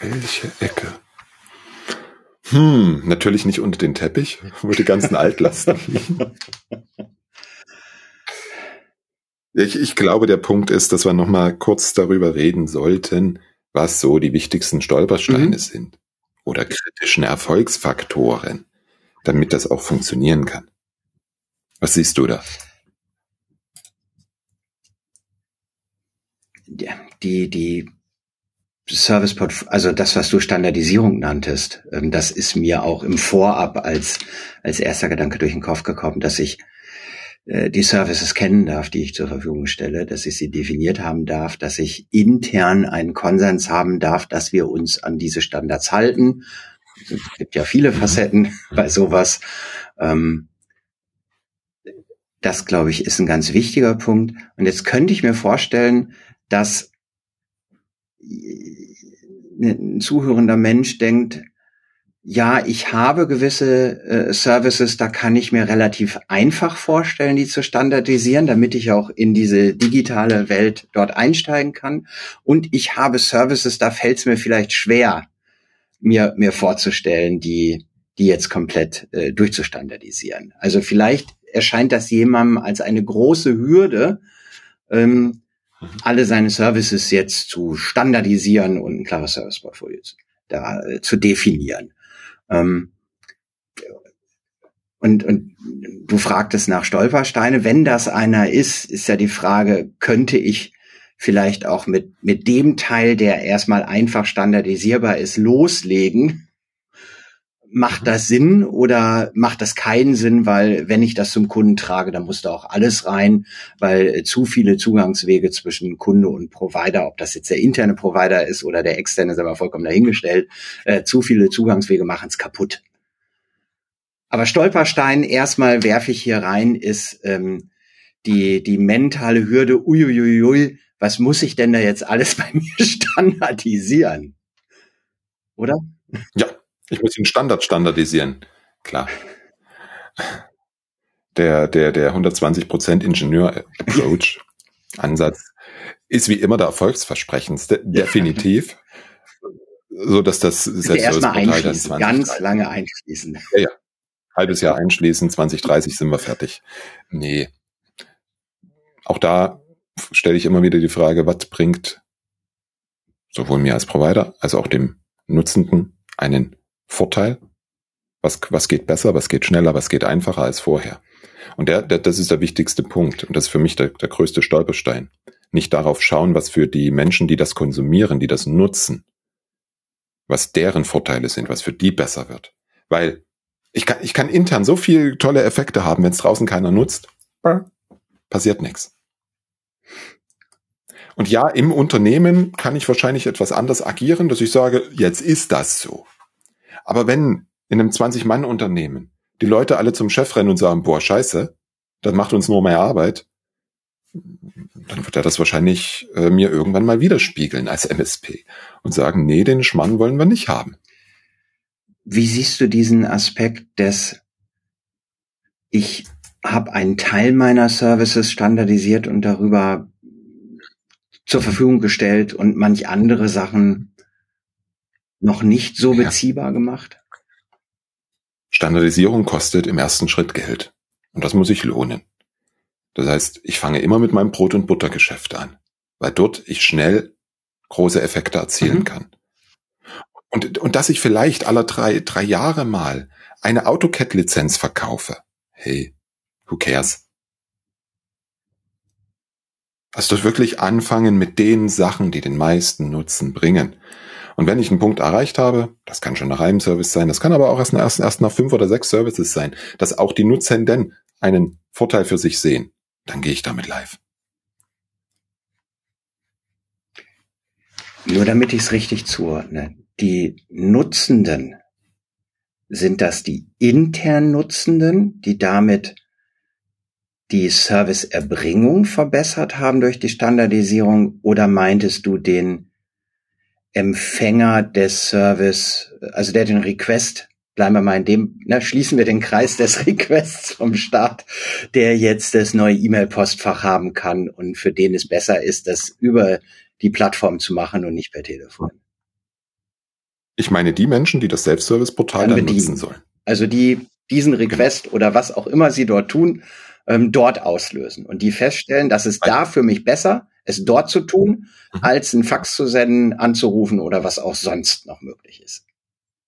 Welche Ecke? Hm, natürlich nicht unter den Teppich, *laughs* wo die ganzen Altlasten liegen. Ich, ich glaube, der Punkt ist, dass wir noch mal kurz darüber reden sollten, was so die wichtigsten Stolpersteine mhm. sind oder kritischen Erfolgsfaktoren, damit das auch funktionieren kann. Was siehst du da? Die, die Service also das, was du Standardisierung nanntest, ähm, das ist mir auch im Vorab als, als erster Gedanke durch den Kopf gekommen, dass ich die Services kennen darf, die ich zur Verfügung stelle, dass ich sie definiert haben darf, dass ich intern einen Konsens haben darf, dass wir uns an diese Standards halten. Es gibt ja viele Facetten *laughs* bei sowas. Ähm, das, glaube ich, ist ein ganz wichtiger Punkt. Und jetzt könnte ich mir vorstellen, dass ein zuhörender Mensch denkt, ja, ich habe gewisse äh, Services, da kann ich mir relativ einfach vorstellen, die zu standardisieren, damit ich auch in diese digitale Welt dort einsteigen kann. Und ich habe Services, da fällt es mir vielleicht schwer, mir, mir vorzustellen, die, die jetzt komplett äh, durchzustandardisieren. Also vielleicht erscheint das jemandem als eine große Hürde, ähm, alle seine Services jetzt zu standardisieren und ein klares Service-Portfolio da äh, zu definieren. Ähm, und, und du fragtest nach Stolpersteine. Wenn das einer ist, ist ja die Frage, könnte ich vielleicht auch mit, mit dem Teil, der erstmal einfach standardisierbar ist, loslegen macht das Sinn oder macht das keinen Sinn, weil wenn ich das zum Kunden trage, dann muss da auch alles rein, weil äh, zu viele Zugangswege zwischen Kunde und Provider, ob das jetzt der interne Provider ist oder der externe, ist aber vollkommen dahingestellt, äh, zu viele Zugangswege machen es kaputt. Aber Stolperstein erstmal werfe ich hier rein, ist ähm, die, die mentale Hürde, uiuiui, was muss ich denn da jetzt alles *laughs* bei mir standardisieren? Oder? Ja, ich muss den Standard standardisieren. Klar. Der, der, der 120% Ingenieur-Approach, *laughs* Ansatz, ist wie immer der erfolgsversprechendste, definitiv. So dass das selbst erstmal einschließen, ganz lange einschließen. Ja, ja. Halbes Jahr einschließen, 2030 sind wir fertig. Nee. Auch da stelle ich immer wieder die Frage, was bringt sowohl mir als Provider als auch dem Nutzenden einen Vorteil? Was, was geht besser, was geht schneller, was geht einfacher als vorher? Und der, der, das ist der wichtigste Punkt. Und das ist für mich der, der größte Stolperstein. Nicht darauf schauen, was für die Menschen, die das konsumieren, die das nutzen, was deren Vorteile sind, was für die besser wird. Weil ich kann, ich kann intern so viel tolle Effekte haben, wenn es draußen keiner nutzt, passiert nichts. Und ja, im Unternehmen kann ich wahrscheinlich etwas anders agieren, dass ich sage, jetzt ist das so. Aber wenn in einem 20-Mann-Unternehmen die Leute alle zum Chef rennen und sagen, boah, scheiße, das macht uns nur mehr Arbeit, dann wird er das wahrscheinlich äh, mir irgendwann mal widerspiegeln als MSP und sagen, nee, den Schmarrn wollen wir nicht haben. Wie siehst du diesen Aspekt des, ich habe einen Teil meiner Services standardisiert und darüber zur Verfügung gestellt und manch andere Sachen noch nicht so beziehbar ja. gemacht? Standardisierung kostet im ersten Schritt Geld. Und das muss sich lohnen. Das heißt, ich fange immer mit meinem Brot- und Buttergeschäft an, weil dort ich schnell große Effekte erzielen mhm. kann. Und, und dass ich vielleicht alle drei, drei Jahre mal eine AutoCAD-Lizenz verkaufe. Hey, who cares? Doch wirklich anfangen mit den Sachen, die den meisten Nutzen bringen. Und wenn ich einen Punkt erreicht habe, das kann schon nach einem Service sein, das kann aber auch erst, erst, erst nach fünf oder sechs Services sein, dass auch die Nutzenden einen Vorteil für sich sehen, dann gehe ich damit live. Nur damit ich es richtig zuordne. Die Nutzenden, sind das die intern Nutzenden, die damit die Serviceerbringung verbessert haben durch die Standardisierung oder meintest du den Empfänger des Service, also der den Request, bleiben wir mal in dem, na, schließen wir den Kreis des *laughs* Requests vom Start, der jetzt das neue E-Mail-Postfach haben kann und für den es besser ist, das über die Plattform zu machen und nicht per Telefon. Ich meine die Menschen, die das Self-Service-Portal dann, dann nutzen sollen. Also die diesen Request genau. oder was auch immer sie dort tun, ähm, dort auslösen und die feststellen, dass es da für mich besser, es dort zu tun, mhm. als einen Fax zu senden, anzurufen oder was auch sonst noch möglich ist.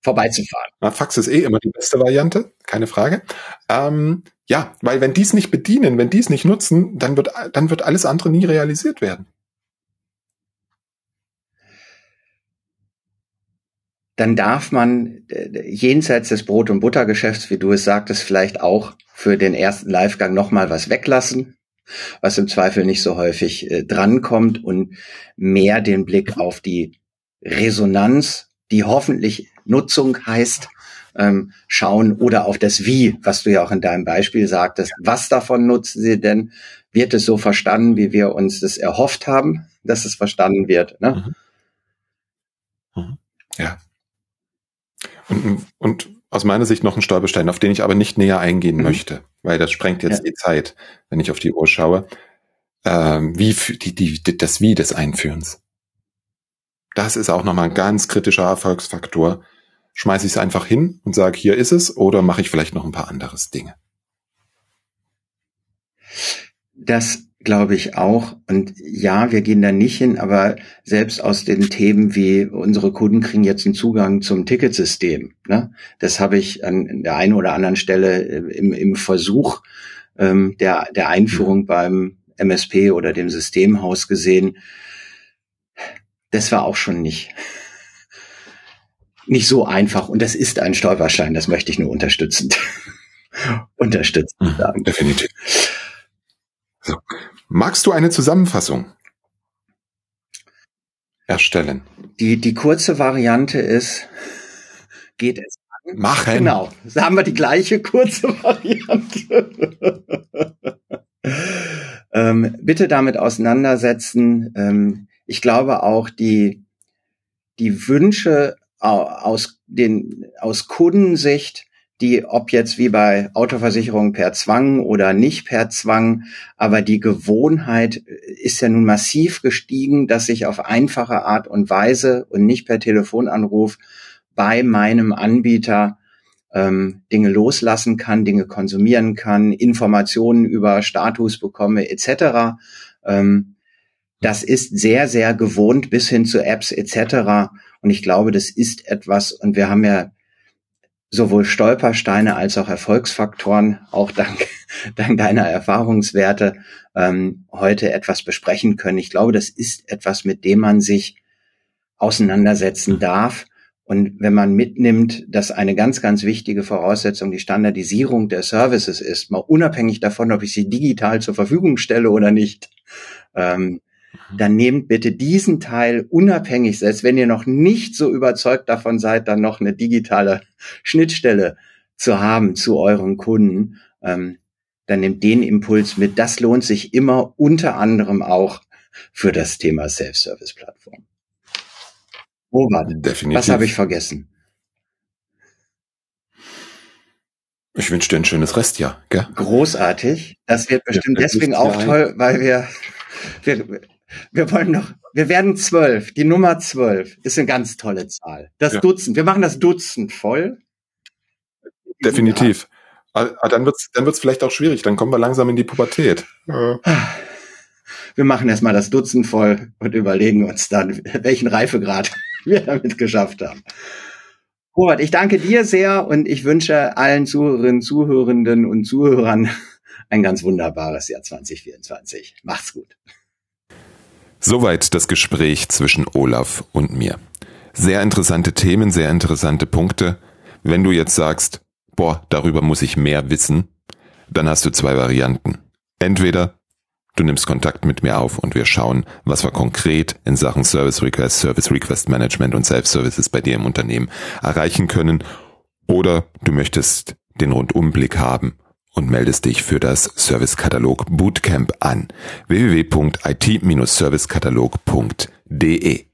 Vorbeizufahren. Na, Fax ist eh immer die beste Variante, keine Frage. Ähm, ja, weil wenn die es nicht bedienen, wenn die es nicht nutzen, dann wird, dann wird alles andere nie realisiert werden. dann darf man äh, jenseits des Brot- und Buttergeschäfts, wie du es sagtest, vielleicht auch für den ersten Livegang nochmal was weglassen, was im Zweifel nicht so häufig äh, drankommt und mehr den Blick auf die Resonanz, die hoffentlich Nutzung heißt, ähm, schauen oder auf das Wie, was du ja auch in deinem Beispiel sagtest. Was davon nutzen sie denn? Wird es so verstanden, wie wir uns das erhofft haben, dass es verstanden wird? Ne? Mhm. Mhm. Ja. Und, und aus meiner Sicht noch ein Stolperstein, auf den ich aber nicht näher eingehen mhm. möchte, weil das sprengt jetzt ja. die Zeit, wenn ich auf die Uhr schaue. Ähm, wie die, die, das Wie des Einführens. Das ist auch nochmal ein ganz kritischer Erfolgsfaktor. Schmeiße ich es einfach hin und sage, hier ist es, oder mache ich vielleicht noch ein paar anderes Dinge? Das glaube ich auch. Und ja, wir gehen da nicht hin, aber selbst aus den Themen wie unsere Kunden kriegen jetzt einen Zugang zum Ticketsystem. Ne? Das habe ich an der einen oder anderen Stelle äh, im, im Versuch ähm, der, der Einführung beim MSP oder dem Systemhaus gesehen. Das war auch schon nicht nicht so einfach und das ist ein Stolperstein, das möchte ich nur unterstützend *laughs* unterstützen mhm, sagen. Definitiv. Magst du eine Zusammenfassung erstellen? Die, die kurze Variante ist, geht es an? Machen. Genau. Da haben wir die gleiche kurze *laughs* Variante. ähm, bitte damit auseinandersetzen. Ähm, ich glaube auch die, die Wünsche aus den, aus Kundensicht die, ob jetzt wie bei Autoversicherung per Zwang oder nicht per Zwang, aber die Gewohnheit ist ja nun massiv gestiegen, dass ich auf einfache Art und Weise und nicht per Telefonanruf bei meinem Anbieter ähm, Dinge loslassen kann, Dinge konsumieren kann, Informationen über Status bekomme etc. Ähm, das ist sehr, sehr gewohnt bis hin zu Apps etc. Und ich glaube, das ist etwas, und wir haben ja sowohl Stolpersteine als auch Erfolgsfaktoren, auch dank, *laughs* dank deiner Erfahrungswerte, ähm, heute etwas besprechen können. Ich glaube, das ist etwas, mit dem man sich auseinandersetzen darf. Und wenn man mitnimmt, dass eine ganz, ganz wichtige Voraussetzung die Standardisierung der Services ist, mal unabhängig davon, ob ich sie digital zur Verfügung stelle oder nicht, ähm, dann nehmt bitte diesen Teil unabhängig, selbst wenn ihr noch nicht so überzeugt davon seid, dann noch eine digitale Schnittstelle zu haben zu euren Kunden, ähm, dann nehmt den Impuls mit. Das lohnt sich immer unter anderem auch für das Thema Self-Service-Plattform. Robert, Definitiv. was habe ich vergessen? Ich wünsche dir ein schönes Restjahr. Gell? Großartig. Das wird bestimmt ja, deswegen auch toll, weil wir, wir wir wollen noch, wir werden zwölf. Die Nummer zwölf ist eine ganz tolle Zahl. Das ja. Dutzend. Wir machen das Dutzend voll. Definitiv. Ah, ah, dann wird's, dann wird's vielleicht auch schwierig. Dann kommen wir langsam in die Pubertät. Wir machen erstmal das Dutzend voll und überlegen uns dann, welchen Reifegrad *laughs* wir damit geschafft haben. Robert, ich danke dir sehr und ich wünsche allen Zuhörerinnen, Zuhörenden und Zuhörern ein ganz wunderbares Jahr 2024. Macht's gut. Soweit das Gespräch zwischen Olaf und mir. Sehr interessante Themen, sehr interessante Punkte. Wenn du jetzt sagst, boah, darüber muss ich mehr wissen, dann hast du zwei Varianten. Entweder du nimmst Kontakt mit mir auf und wir schauen, was wir konkret in Sachen Service Request, Service Request Management und Self-Services bei dir im Unternehmen erreichen können. Oder du möchtest den Rundumblick haben und meldest dich für das Servicekatalog Bootcamp an. www.it-servicekatalog.de